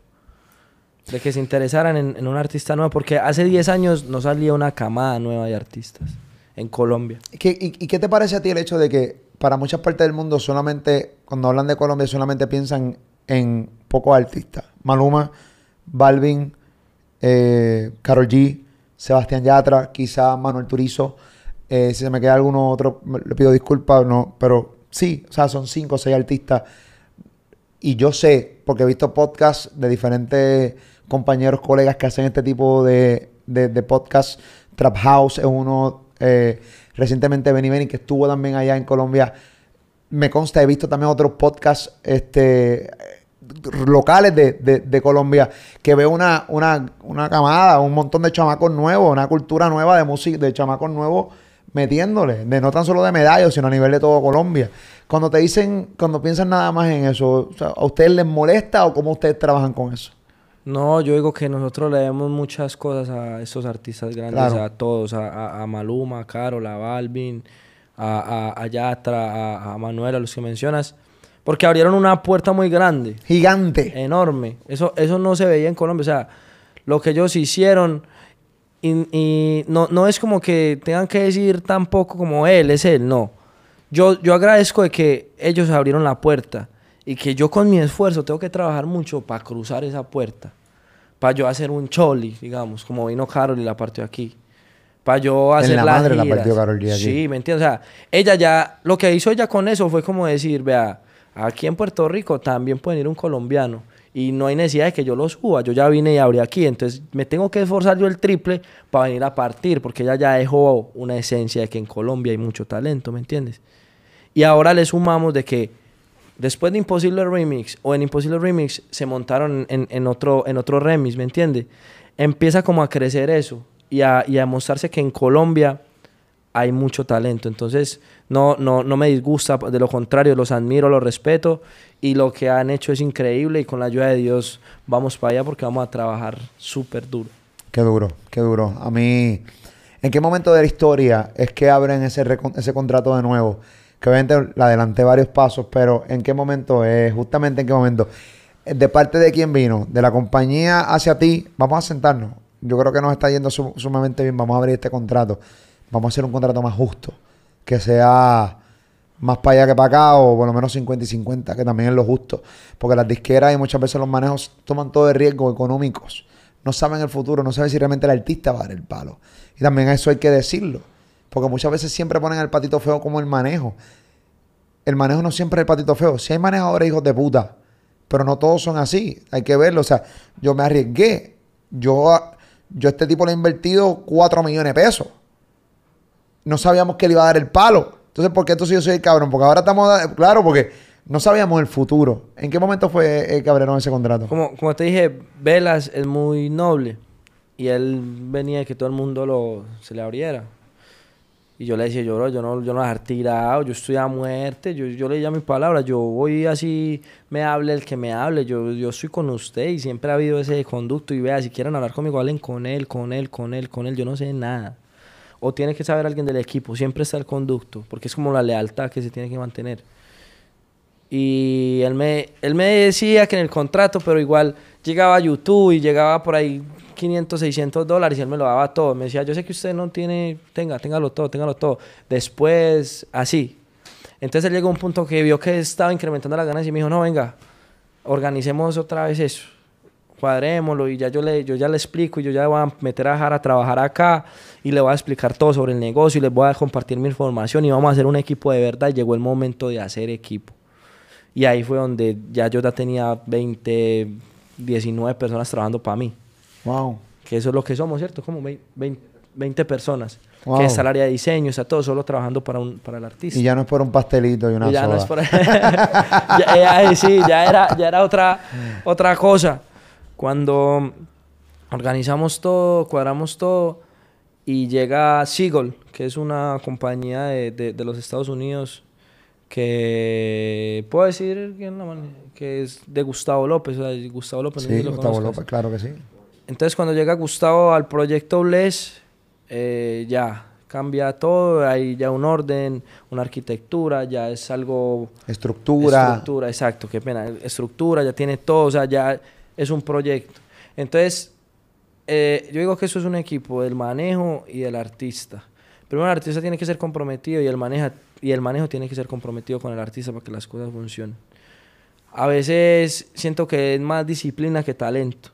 De que se interesaran en, un artista nuevo. Porque hace 10 años no salía una camada nueva de artistas en Colombia. ¿Qué, y, qué te parece a ti el hecho de que para muchas partes del mundo solamente, cuando hablan de Colombia, solamente piensan en pocos artistas? Maluma, Balvin, eh, G, Sebastián Yatra, quizá Manuel Turizo. Eh, si se me queda alguno otro, le pido disculpas, no, pero sí, o sea, son cinco o seis artistas. Y yo sé, porque he visto podcasts de diferentes compañeros, colegas que hacen este tipo de, de, podcasts. Trap House es uno. Eh, recientemente Benny Benny, que estuvo también allá en Colombia. Me consta, he visto también otros podcasts este, locales de, Colombia que veo una, una, una, camada, un montón de chamacos nuevos, una cultura nueva de música, de chamacos nuevos metiéndole, de no tan solo de medallos, sino a nivel de todo Colombia. Cuando te dicen, cuando piensan nada más en eso, ¿a ustedes les molesta o cómo ustedes trabajan con eso? No, yo digo que nosotros le damos muchas cosas a esos artistas grandes, a todos, a, Maluma, a Carol, a Balvin, a, a, Yatra, a, a Manuel, a los que mencionas porque abrieron una puerta muy grande. Gigante. Enorme. Eso, eso no se veía en Colombia. O sea, lo que ellos hicieron. Y, no, no, es como que tengan que decir tampoco como él, es él, no. Yo, yo agradezco de que ellos abrieron la puerta y que yo con mi esfuerzo tengo que trabajar mucho para cruzar esa puerta. Para yo hacer un choli, digamos, como vino Carol y la partió aquí. Para yo hacer en la madre la partió Carol aquí. Sí, ¿me entiendes? O sea, ella ya, lo que hizo ella con eso fue como decir, vea, Aquí en Puerto Rico también puede ir un colombiano y no hay necesidad de que yo lo suba. Yo ya vine y abrí aquí, entonces me tengo que esforzar yo el triple para venir a partir, porque ella ya dejó una esencia de que en Colombia hay mucho talento, ¿me entiendes? Y ahora le sumamos de que después de Imposible Remix o en Imposible Remix se montaron en, otro, en otro remix, ¿me entiendes? Empieza como a crecer eso y a, y a mostrarse que en Colombia hay mucho talento. Entonces, no, no, no me disgusta, de lo contrario, los admiro, los respeto y lo que han hecho es increíble y con la ayuda de Dios vamos para allá porque vamos a trabajar súper duro. Qué duro, qué duro. A mí, ¿en qué momento de la historia es que abren ese, ese contrato de nuevo? Que obviamente le adelanté varios pasos, pero ¿en qué momento es? Justamente en qué momento. ¿De parte de quién vino? ¿De la compañía hacia ti? Vamos a sentarnos. Yo creo que nos está yendo sumamente bien. Vamos a abrir este contrato. Vamos a hacer un contrato más justo que sea más para allá que para acá o por lo menos 50 y 50, que también es lo justo. Porque las disqueras y muchas veces los manejos toman todo de riesgos económicos. No saben el futuro, no saben si realmente el artista va a dar el palo. Y también eso hay que decirlo. Porque muchas veces siempre ponen al patito feo como el manejo. El manejo no siempre es el patito feo. Si hay manejadores hijos de puta pero no todos son así. Hay que verlo. O sea, yo me arriesgué. Yo, yo a este tipo le he invertido 4 millones de pesos. No sabíamos que le iba a dar el palo. Entonces, ¿por qué entonces yo soy el cabrón? Porque ahora estamos... Claro, porque no sabíamos el futuro. ¿En qué momento fue el Cabrerón ese contrato? Como, como te dije, Velas es muy noble. Y él venía que todo el mundo lo, se le abriera. Y yo le decía, yo, bro, yo no, yo no dejar tirado, yo estoy a muerte, yo, yo le llamo mis palabras, yo voy así, me hable el que me hable, yo, yo estoy con usted y siempre ha habido ese conducto y vea, si quieren hablar conmigo, hablen con él, con él, con él, con él, yo no sé nada. O tiene que saber alguien del equipo, siempre está el conducto, porque es como la lealtad que se tiene que mantener. Y él me, él me decía que en el contrato, pero igual llegaba a YouTube y llegaba por ahí 500, 600 dólares y él me lo daba todo. Me decía, yo sé que usted no tiene, tenga, téngalo todo, téngalo todo. Después, así. Entonces él llegó a un punto que vio que estaba incrementando las ganas y me dijo, no, venga, organicemos otra vez eso. Cuadrémoslo y ya yo, le, yo ya le explico y yo ya voy a meter a Jara a trabajar acá y le voy a explicar todo sobre el negocio y les voy a compartir mi información y vamos a hacer un equipo de verdad. Y llegó el momento de hacer equipo. Y ahí fue donde ya yo ya tenía 20, 19 personas trabajando para mí. Wow. Que eso es lo que somos, ¿cierto? Como 20, personas. Que es el área de diseño, está todo solo trabajando para, un, para el artista. Y ya no es por un pastelito y una y ya No es por... (laughs) ya, sí, ya era, ya era otra, otra cosa. Cuando organizamos todo, cuadramos todo, y llega Seagull, que es una compañía de, de los Estados Unidos que puedo decir que es de Gustavo López, Gustavo López. Sí, Gustavo López, claro que sí. Entonces cuando llega Gustavo al proyecto Bless, eh, ya cambia todo, hay ya un orden, una arquitectura, ya es algo... Estructura. Estructura, exacto, qué pena. Estructura, ya tiene todo, o sea, ya es un proyecto. Entonces, eh, yo digo que eso es un equipo del manejo y del artista. Primero el artista tiene que ser comprometido y el, maneja, y el manejo tiene que ser comprometido con el artista para que las cosas funcionen. A veces siento que es más disciplina que talento,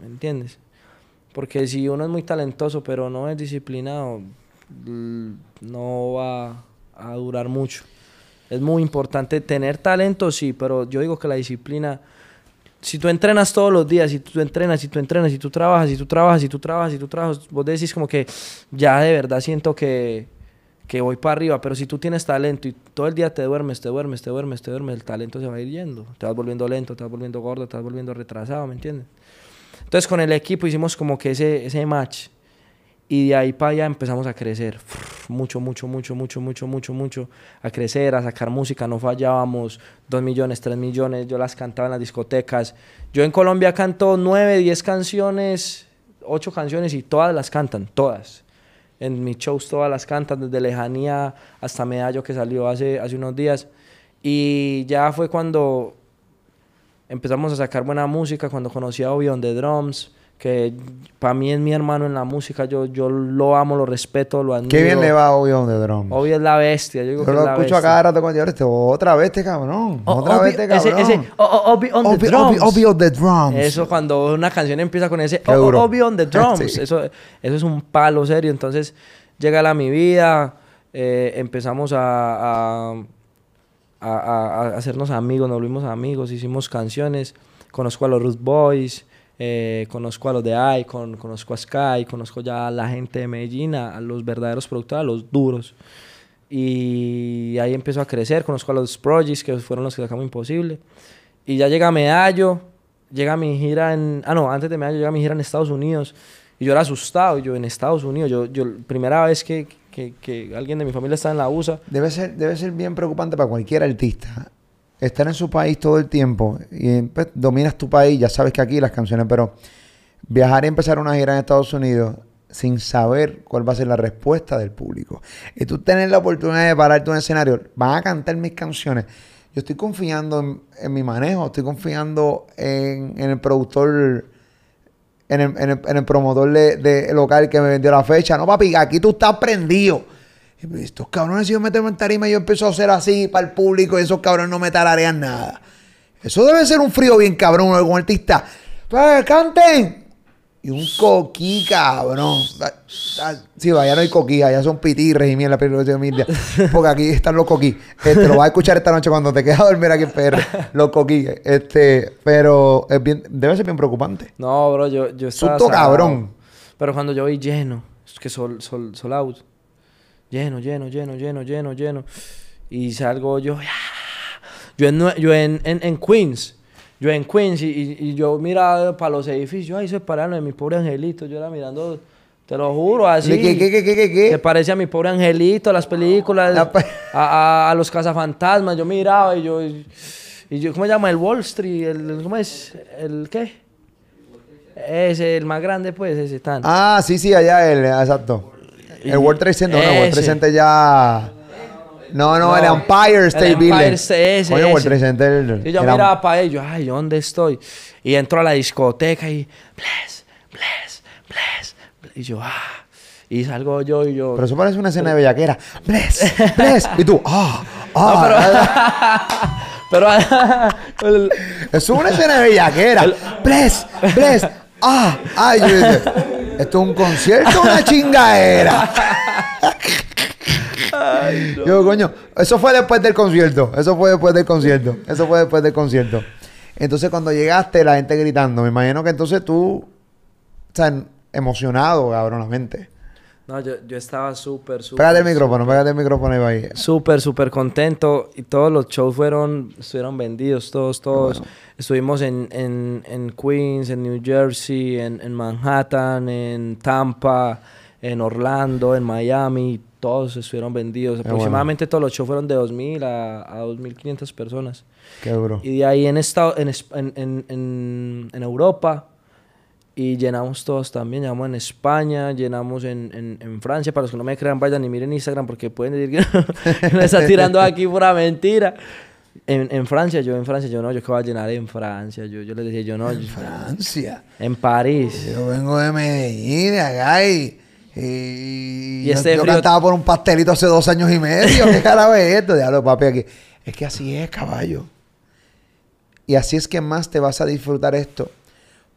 ¿me entiendes? Porque si uno es muy talentoso pero no es disciplinado, no va a durar mucho. Es muy importante tener talento, sí, pero yo digo que la disciplina si tú entrenas todos los días, si tú entrenas, si tú entrenas, si tú trabajas, si tú trabajas, si tú trabajas, si tú trabajas, vos decís como que ya de verdad siento que, que voy para arriba, pero si tú tienes talento y todo el día te duermes, te duermes, te duermes, te duermes, el talento se va a ir yendo. Te vas volviendo lento, te vas volviendo gordo, te vas volviendo retrasado, ¿me entiendes? Entonces con el equipo hicimos como que ese, ese match y de ahí para allá empezamos a crecer. Mucho, mucho, mucho, mucho, mucho, mucho, mucho. A crecer, a sacar música. No fallábamos. Dos millones, tres millones. Yo las cantaba en las discotecas. Yo en Colombia canto nueve, diez canciones, ocho canciones y todas las cantan, todas. En mis shows todas las cantan, desde Lejanía hasta Medallo que salió hace, hace unos días. Y ya fue cuando empezamos a sacar buena música, cuando conocí a Obi on the Drums que para mí es mi hermano en la música, yo, yo lo amo, lo respeto, lo admiro. Qué bien le va a Obi on the Drums. Obi es la bestia, yo digo que lo es la escucho a cada rato cuando yo este, otra vez este cabrón, otra vez este cabrón. Ese, ese Obi on the Drums. On the Drums. Eso cuando una canción empieza con ese Obi on the (laughs) Drums, eso, eso es un palo serio, entonces llega a mi vida, eh, empezamos a, a, a, hacernos amigos, nos volvimos amigos, hicimos canciones, conozco a los Ruth Boys, eh, conozco a los de Icon, conozco a Sky, conozco ya a la gente de Medellín, a, los verdaderos productores, a los duros. Y ahí empezó a crecer, conozco a los Projects, que fueron los que sacamos Imposible. Y ya llega Medallo, llega mi gira en... Ah, no, antes de Medallo llega mi gira en Estados Unidos. Y yo era asustado, yo en Estados Unidos, yo, yo primera vez que, que, que alguien de mi familia está en la USA. Debe ser, debe ser bien preocupante para cualquier artista estar en su país todo el tiempo y pues, dominas tu país, ya sabes que aquí las canciones, pero viajar y empezar una gira en Estados Unidos sin saber cuál va a ser la respuesta del público. Y tú tener la oportunidad de pararte en un escenario, van a cantar mis canciones. Yo estoy confiando en, mi manejo, estoy confiando en, el productor, en el, promotor de, local que me vendió la fecha. No, papi, aquí tú estás prendido. Estos cabrones, si yo me en tarima y yo empiezo a hacer así para el público y esos cabrones no me talarean nada. Eso debe ser un frío bien cabrón con artista. Pues canten. Y un coquí, cabrón. Sí, vaya no hay coquí, allá son pitirres y mierda, pero de India. Porque aquí están los coquí. Este, lo vas a escuchar esta noche cuando te quedas a dormir aquí en PR. Los coquí. Este, pero es bien, debe ser bien preocupante. No, bro, yo, yo estaba... Susto salado. cabrón. Pero cuando yo vi lleno, es que sol, sol, sol out. Lleno, lleno, lleno, lleno, lleno, lleno. Y salgo yo... Yo en, yo en, en, en Queens. Yo en Queens y, yo miraba para los edificios. Ay, eso es para de mi pobre angelito. Yo era mirando... Te lo juro, así. ¿Qué, qué, qué, qué, qué? Que parece a mi pobre angelito, las películas, La pe- a, a- a los cazafantasmas. Yo miraba y yo, y yo, ¿cómo se llama? El Wall Street, el, ¿cómo es? ¿El qué? Ese, el más grande, pues, ese tan. Ah, sí, sí, allá el, exacto. El World Trade Center, no, el World Trade. Center ya. No, no, el No, Empire State el Building. Empire State, ese, World. Trade Center. Y yo era- miraba para ellos, ay, ¿dónde estoy? Y entro a la discoteca y, bless, bless, bless. bless. Y yo, ah. Y salgo yo y yo. Pero eso parece una escena de bellaquera. Bless, bless. Y tú, ah, (laughs) ah. (laughs) Pero, (laughs) el- Eso es una escena de bellaquera. Bless, bless. Ah, ay, esto es un concierto, una chingadera. Yo, coño, eso fue después del concierto. Eso fue después del concierto. Eso fue después del concierto. Entonces, cuando llegaste, la gente gritando, me imagino que entonces tú, o sea, emocionado, cabronamente. no, yo, yo estaba súper, súper. Pégate el micrófono, pégate el micrófono ahí. Súper, súper contento. Y todos los shows fueron, estuvieron vendidos, todos, todos. Estuvimos en, en, en Queens, en New Jersey, en, en Manhattan, en Tampa, en Orlando, en Miami. Todos estuvieron vendidos. Aproximadamente todos los shows fueron de 2.000 a, a 2.500 personas. Qué duro. Y de ahí en, estado, en, en, en, en, en Europa. Y llenamos todos también. Llenamos en España, llenamos en, en, en Francia. Para los que no me crean, vayan y miren Instagram porque pueden decir que (laughs) me está tirando aquí pura mentira. En, en Francia, yo en Francia, yo no, yo que voy a llenar en Francia. Yo, yo les decía, yo no, yo- Francia. en París. Yo vengo de Medellín, de acá, y, y, Y yo, este yo frío- cantaba por un pastelito hace dos años y medio. ¿Qué carajo es esto? Diablo, papi, aquí. Es que así es, caballo. Y así es que más te vas a disfrutar esto.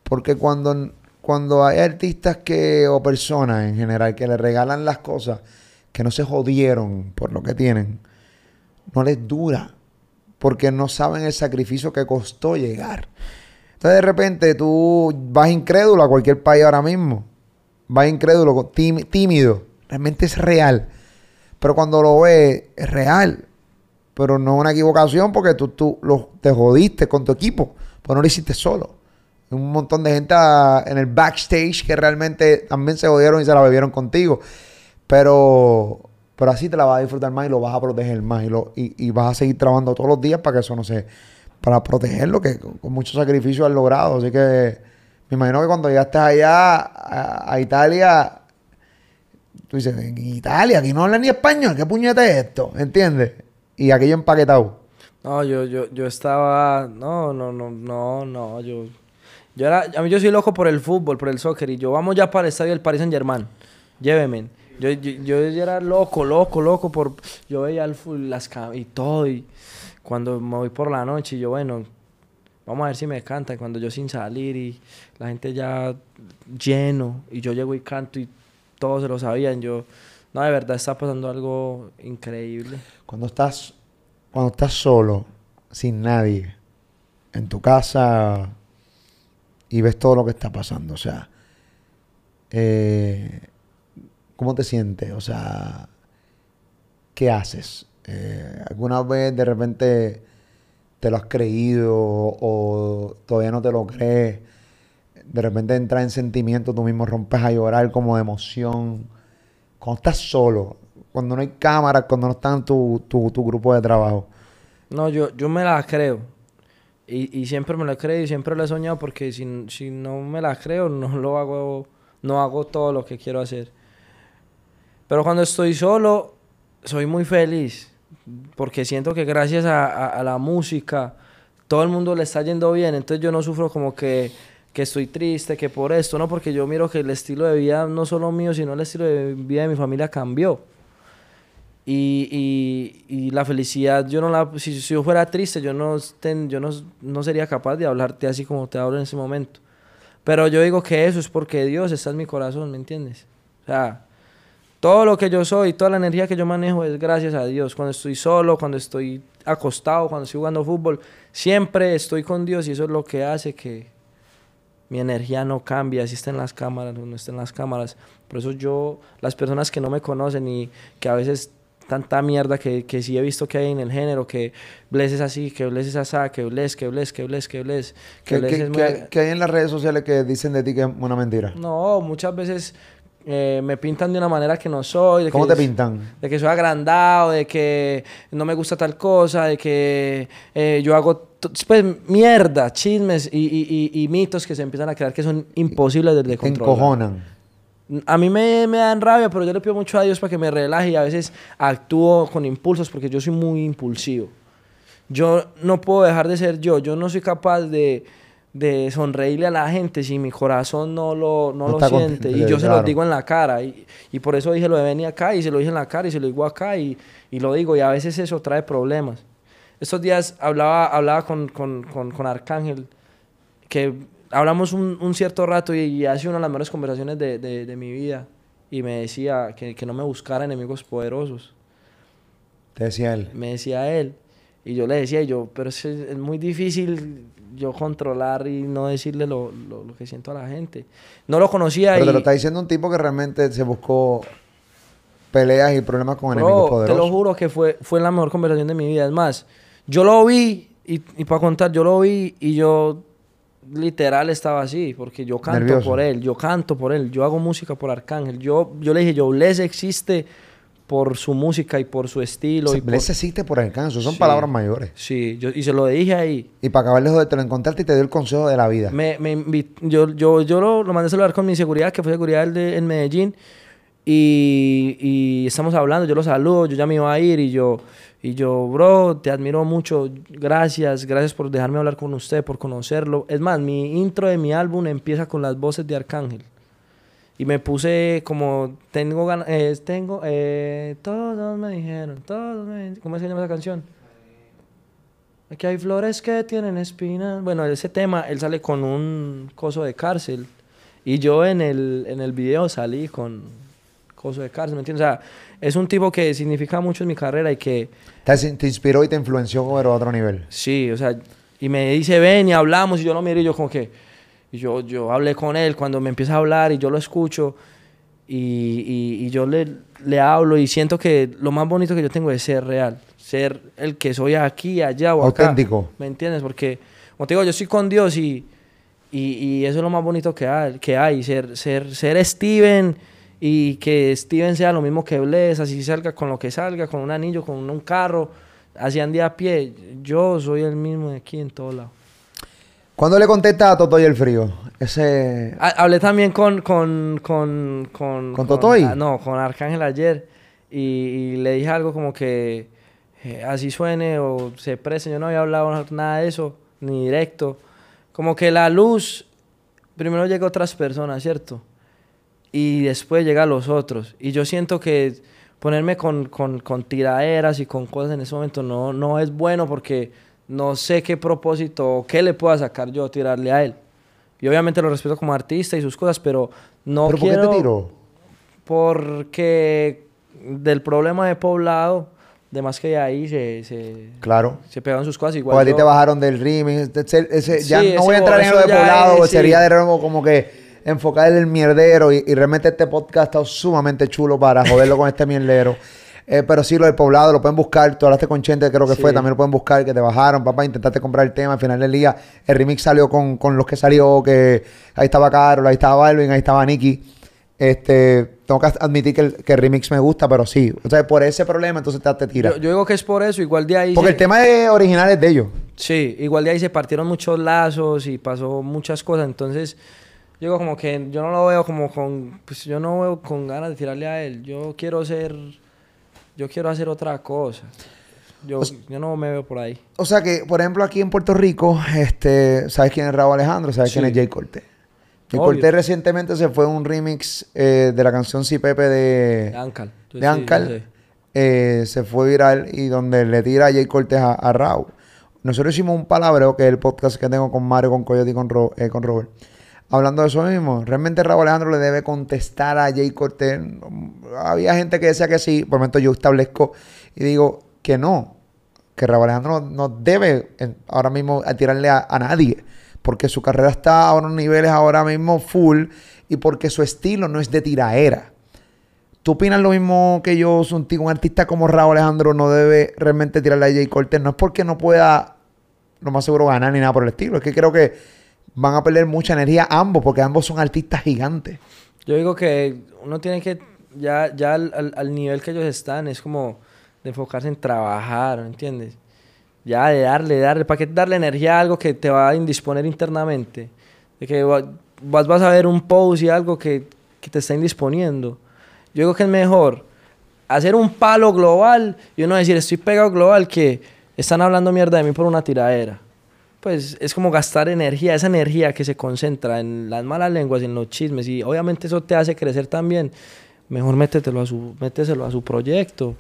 Porque cuando, cuando hay artistas que, o personas en general, que le regalan las cosas que no se jodieron por lo que tienen, no les dura. Porque no saben el sacrificio que costó llegar. Entonces de repente tú vas incrédulo a cualquier país ahora mismo. Vas incrédulo, tímido. Realmente es real. Pero cuando lo ves, es real. Pero no es una equivocación porque tú, tú te jodiste con tu equipo. Pues no lo hiciste solo. Un montón de gente ah, en el backstage que realmente también se jodieron y se la bebieron contigo. Pero, pero así te la vas a disfrutar más y lo vas a proteger más. Y, lo, y, y vas a seguir trabajando todos los días para que eso no se... Para protegerlo, que con mucho sacrificio has logrado. Así que me imagino que cuando llegaste allá a, Italia, tú dices, en Italia, aquí no hablan ni español, ¿qué puñeta es esto? ¿Entiendes? Y aquello empaquetado. No, yo, yo, yo estaba. No, no, no, no, no. Yo, yo era. A mí yo soy loco por el fútbol, por el soccer. Y yo vamos ya para el estadio del Paris Saint Germain. Lléveme. Yo, yo, yo era loco, loco, loco por. Yo veía el fútbol, las y todo. Y cuando me voy por la noche, yo, bueno, vamos a ver si me canta. Cuando yo sin salir y la gente ya lleno. Y yo llego y canto y todos se lo sabían. Yo. No, de verdad está pasando algo increíble. Cuando estás, cuando estás solo, sin nadie, en tu casa y ves todo lo que está pasando, o sea, eh, ¿cómo te sientes? O sea, ¿qué haces? Eh, ¿Alguna vez de repente te lo has creído o todavía no te lo crees? De repente entras en sentimiento, tú mismo rompes a llorar como de emoción. Cuando estás solo, cuando no hay cámaras, cuando no está en tu, tu, tu grupo de trabajo. No, yo, yo me la creo. Y, y siempre me la creo y siempre lo he soñado porque si, si no me la creo, no lo hago, no hago todo lo que quiero hacer. Pero cuando estoy solo, soy muy feliz. Porque siento que gracias a- a la música, todo el mundo le está yendo bien. Entonces yo no sufro como que, que estoy triste, que por esto, ¿no? Porque yo miro que el estilo de vida, no solo mío, sino el estilo de vida de mi familia cambió. Y, y- la felicidad, yo no la, si, si yo fuera triste, yo no, ten- yo no, no sería capaz de hablarte así como te hablo en ese momento. Pero yo digo que eso es porque Dios está en mi corazón, ¿me entiendes? O sea, todo lo que yo soy, toda la energía que yo manejo es gracias a Dios. Cuando estoy solo, cuando estoy acostado, cuando estoy jugando fútbol, siempre estoy con Dios y eso es lo que hace que mi energía no cambie, si está en las cámaras o no está en las cámaras. Por eso yo, las personas que no me conocen y que a veces tanta mierda que, que sí he visto que hay en el género, que Bless es así, que Bless es así, que Bless, que Bless, que Bless, que Bless, que ¿Qué, Bless qué- es muy... hay en las redes sociales que dicen de ti que es una mentira? No, muchas veces eh, me pintan de una manera que no soy. De ¿Cómo que te pintan? De que soy agrandado, de que no me gusta tal cosa, de que eh, yo hago pues, mierda, chismes y, y- y- y mitos que se empiezan a crear que son imposibles de, de Te controlar. encojonan. A mí me, me dan rabia, pero yo le pido mucho a Dios para que me relaje y a veces actúo con impulsos porque yo soy muy impulsivo. Yo no puedo dejar de ser yo. Yo no soy capaz de, de sonreírle a la gente si mi corazón no lo, no No lo siente. Y yo se lo digo en la cara. Y, y por eso dije lo de venir acá y se lo dije en la cara y se lo digo acá y, y lo digo. Y a veces eso trae problemas. Estos días hablaba, hablaba con, con, con, con Arcángel que hablamos un, un cierto rato y, y ha sido una de las mejores conversaciones de, de- de mi vida. Y me decía que, que no me buscara enemigos poderosos. Te decía él. Me decía él. Y yo le decía, y yo, pero es, es muy difícil yo controlar y no decirle lo, lo- lo que siento a la gente. No lo conocía Pero y... te lo está diciendo un tipo que realmente se buscó peleas y problemas con Bro, enemigos te poderosos. lo juro que fue, fue la mejor conversación de mi vida. Es más, yo lo vi, y, y para contar, yo lo vi y yo literal estaba así, porque yo canto Nervioso. por él, yo canto por él, yo hago música por Arcángel. Yo, yo le dije, yo, Les existe por su música y por su estilo. y por- Bless existe por alcance. Son Sí. palabras mayores. Sí, yo, y se lo dije ahí. Y para acabar lejos de te lo encontraste y te dio el consejo de la vida. Me, me yo, yo, yo lo, lo mandé a saludar con mi seguridad, que fue seguridad de, en Medellín. Y, y estamos hablando, yo lo saludo, yo ya me iba a ir y yo, y yo, bro, te admiro mucho, gracias, gracias por dejarme hablar con usted, por conocerlo. Es más, mi intro de mi álbum empieza con las voces de Arcángel. Y me puse como, tengo ganas, tengo, eh, todos me dijeron, todos me ¿cómo se llama esa canción? Aquí hay flores que tienen espinas. Bueno, ese tema, él sale con un coso de cárcel. Y yo en el, en el video salí con coso de cárcel, ¿me entiendes? O sea, es un tipo que significa mucho en mi carrera y que, Te, te inspiró y te influenció pero a otro nivel. sí, o sea, y me dice, ven y hablamos, y yo lo miro y yo como que, y yo, yo hablé con él cuando me empieza a hablar y yo lo escucho y, y- y yo le, le hablo y siento que lo más bonito que yo tengo es ser real, ser el que soy aquí, allá o acá. Auténtico. ¿Me entiendes? Porque, como te digo, yo estoy con Dios y, y, y eso es lo más bonito que hay, que hay ser, ser, ser Steven y que Steven sea lo mismo que Bless, así salga con lo que salga, con un anillo, con un carro, así ande a pie. Yo soy el mismo de aquí en todos lados. ¿Cuándo le contestas a Toto y el frío? Ese... Ha- Hablé también con... ¿Con, con, con, ¿Con Totoy? ah, no, con Arcángel ayer. Y, y le dije algo como que eh, así suene o se prese. Yo no había hablado nada de eso, ni directo. Como que la luz, primero llega a otras personas, ¿cierto? Y después llega a los otros. Y yo siento que ponerme con, con, con tiraderas y con cosas en ese momento no, no es bueno porque no sé qué propósito o qué le pueda sacar yo tirarle a él. Y obviamente lo respeto como artista y sus cosas, pero no ¿Pero por quiero... qué te tiró? Porque del problema de poblado, de más que de ahí se, se, Claro. se pegan sus cosas igual. O a ti te bajaron del. Ese- ese- ya no voy a entrar en lo de poblado. es, sería sí. de nuevo como que enfocar en el mierdero. Y, y realmente este podcast está sumamente chulo para joderlo con este mierdero. (laughs) Eh, pero sí, lo del poblado lo pueden buscar. Tú hablaste con Chente, creo que Sí. fue. También lo pueden buscar. Que te bajaron, papá. Intentaste comprar el tema. Al final del día, el remix salió con, con los que salió. Que ahí estaba Carol, ahí estaba Balvin, ahí estaba Nicky. Este, tengo que admitir que el, que el remix me gusta, pero sí. O sea, por ese problema, entonces te, te tira. yo, yo digo que es por eso, igual de ahí... Porque se- el tema de original es de ellos. Sí, igual de ahí se partieron muchos lazos y pasó muchas cosas, entonces yo digo como que yo no lo veo como con, pues yo no veo con ganas de tirarle a él, yo quiero ser, yo quiero hacer otra cosa, yo, yo no me veo por ahí. O sea que, por ejemplo, aquí en Puerto Rico, este, ¿sabes quién es Raúl Alejandro? ¿Sabes quién es Jay Cortés? Jay. Cortés recientemente se fue un remix eh, de la canción Si Pepe de, De Ancal. yo de sí, Ancal. sé. Eh, se fue viral y donde le tira a Jay Cortés a, a Raúl. Nosotros hicimos un palabreo, que es el podcast que tengo con Mario, con Coyote y con, Ro- eh, con Robert. Hablando de eso mismo, realmente Raúl Alejandro le debe contestar a Jay Cortés. Había gente que decía que sí, por el momento yo establezco y digo que no, que Raúl Alejandro no, debe ahora mismo tirarle a, nadie, porque su carrera está a unos niveles ahora mismo full y porque su estilo no es de tiraera. ¿Tú opinas lo mismo que yo, un, un artista como Raúl Alejandro no debe realmente tirarle a Jay Cortés? No es porque no pueda, lo más seguro, ganar ni nada por el estilo. Es que creo que van a perder mucha energía ambos, porque ambos son artistas gigantes. Yo digo que uno tiene que, ya, ya al, nivel que ellos están, es como de enfocarse en trabajar, ¿entiendes? Ya de darle, darle, ¿para qué darle energía a algo que te va a indisponer internamente? De que vas, vas a ver un post y algo que, que te está indisponiendo. Yo digo que es mejor hacer un palo global y uno decir, estoy pegado global, que están hablando mierda de mí por una tiradera pues es como gastar energía, esa energía que se concentra en las malas lenguas, en los chismes, y obviamente eso te hace crecer también, mejor métetelo a su, méteselo a su proyecto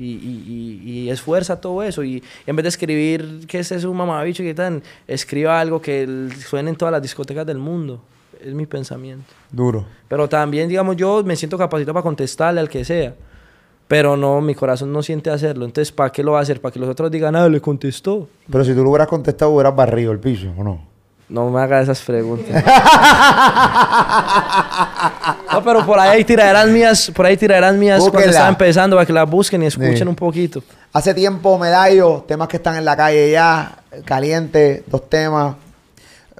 y, y, y, esfuerza todo eso. Y en vez de escribir que ese es un mamabicho que tan, escriba algo que suene en todas las discotecas del mundo. Es mi pensamiento. Duro. Pero también, digamos, yo me siento capacitado para contestarle al que sea. Pero no, mi corazón no siente hacerlo. Entonces, ¿para qué lo va a hacer? ¿Para que los otros digan, ah, le contestó? Pero si tú lo hubieras contestado, hubieras barrido el piso, ¿o no? No me hagas esas preguntas. (laughs) no, pero por ahí tiraderas mías, por ahí tiraderas mías cuando estaba empezando para que las busquen y escuchen un poquito. Hace tiempo, medallo, temas que están en la calle ya, caliente, dos temas,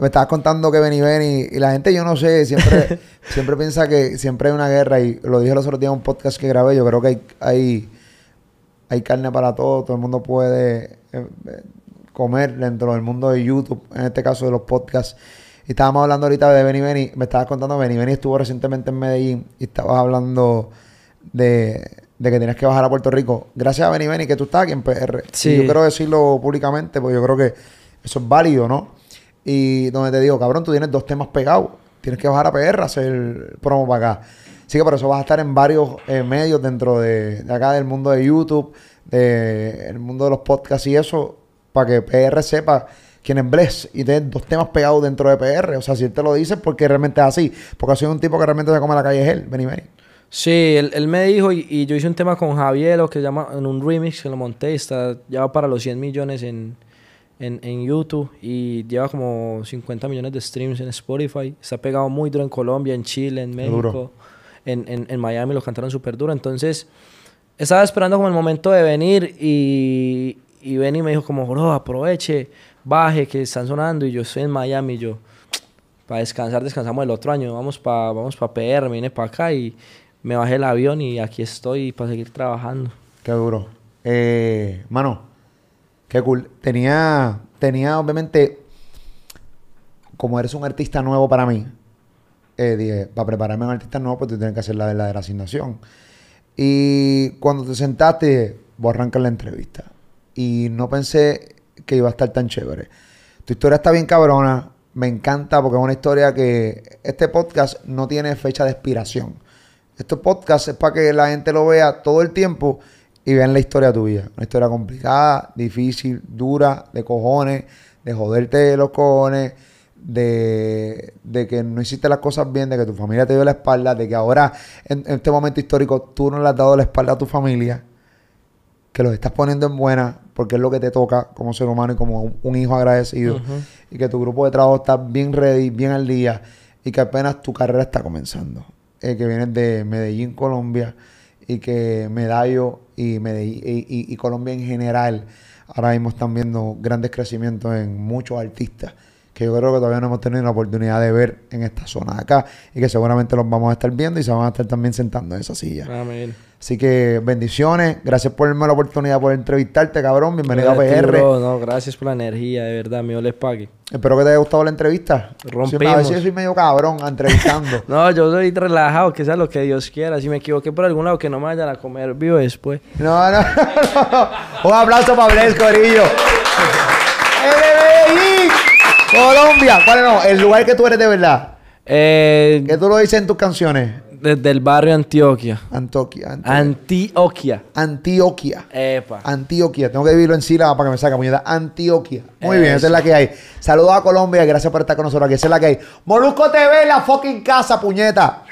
me estabas contando que Benny Benny y la gente, yo no sé, siempre, (laughs) siempre piensa que siempre hay una guerra y lo dije los otros días en un podcast que grabé, yo creo que hay, hay, hay carne para todo, todo el mundo puede eh, comer dentro del mundo de YouTube, en este caso de los podcasts. Y estábamos hablando ahorita de Benny Benny, me estabas contando, Benny Benny estuvo recientemente en Medellín y estabas hablando de, que tienes que bajar a Puerto Rico. Gracias a Benny Benny que tú estás aquí en PR. Sí. yo quiero decirlo públicamente, porque yo creo que eso es válido, ¿no? Y donde te digo, cabrón, tú tienes dos temas pegados. Tienes que bajar a PR a hacer promo para acá. Así que por eso vas a estar en varios eh, medios dentro de, acá del mundo de YouTube, del mundo de los podcasts y eso, para que PR sepa quién es Bless y tienes dos temas pegados dentro de PR. O sea, si él te lo dice, porque realmente es así. Porque ha sido un tipo que realmente se come la calle es él, Benny Benny. Sí, él, me dijo y, yo hice un tema con Javier, lo que se llama en un remix que lo monté, está ya para los 100 millones en, en, en, YouTube y lleva como 50 millones de streams en Spotify. Está pegado muy duro en Colombia, en Chile, en México, en, en, en, Miami lo cantaron súper duro. Entonces, estaba esperando como el momento de venir y, y y me dijo como, bro, aproveche, baje, que están sonando. Y yo estoy en Miami, yo, para descansar, descansamos el otro año. Vamos para vamos pa PR, me vine para acá y me bajé el avión y aquí estoy para seguir trabajando. Qué duro. Eh, mano, Qué cool. Tenía, tenía obviamente, como eres un artista nuevo para mí, eh, dije, para prepararme a un artista nuevo, pues tú tienes que hacer la verdadera asignación. Y cuando te sentaste, voy a arrancar la entrevista. Y no pensé que iba a estar tan chévere. Tu historia está bien cabrona. Me encanta porque es una historia que este podcast no tiene fecha de expiración. Este podcast es para que la gente lo vea todo el tiempo y vean la historia de tu vida. Una historia complicada, difícil, dura, de cojones, de joderte de los cojones, de, que no hiciste las cosas bien, de que tu familia te dio la espalda, de que ahora, en, este momento histórico, tú no le has dado la espalda a tu familia, que los estás poniendo en buena, porque es lo que te toca como ser humano y como un, hijo agradecido, y que tu grupo de trabajo está bien ready, bien al día, y que apenas tu carrera está comenzando. Eh, que vienes de Medellín, Colombia, y que Medallo y, y, Colombia en general ahora mismo están viendo grandes crecimientos en muchos artistas que yo creo que todavía no hemos tenido la oportunidad de ver en esta zona de acá y que seguramente los vamos a estar viendo y se van a estar también sentando en esa silla. Amén. Así que bendiciones, gracias por darme la oportunidad por entrevistarte, cabrón. Bienvenido a PR. no, gracias por la energía, de verdad, mío les pague. Espero que te haya gustado la entrevista. Rompimos. a ver si yo soy medio cabrón entrevistando. (laughs) no, yo soy relajado, que sea lo que Dios quiera. Si me equivoqué por algún lado, que no me vayan a comer vivo después. No, no, (laughs) Un aplauso para Blaise Corillo. Colombia. ¿Cuál no? El lugar que tú eres de verdad. Eh, que tú lo dices en tus canciones. Desde el barrio Antioquia. Antioquia. Antioquia. Antioquia. Epa. Antioquia. Tengo que vivirlo en sílaba para que me saque, puñeta. Antioquia. Muy bien, esa es la que hay. Saludos a Colombia y gracias por estar con nosotros aquí. Esa es la que hay. Molusco TV, la fucking casa, puñeta.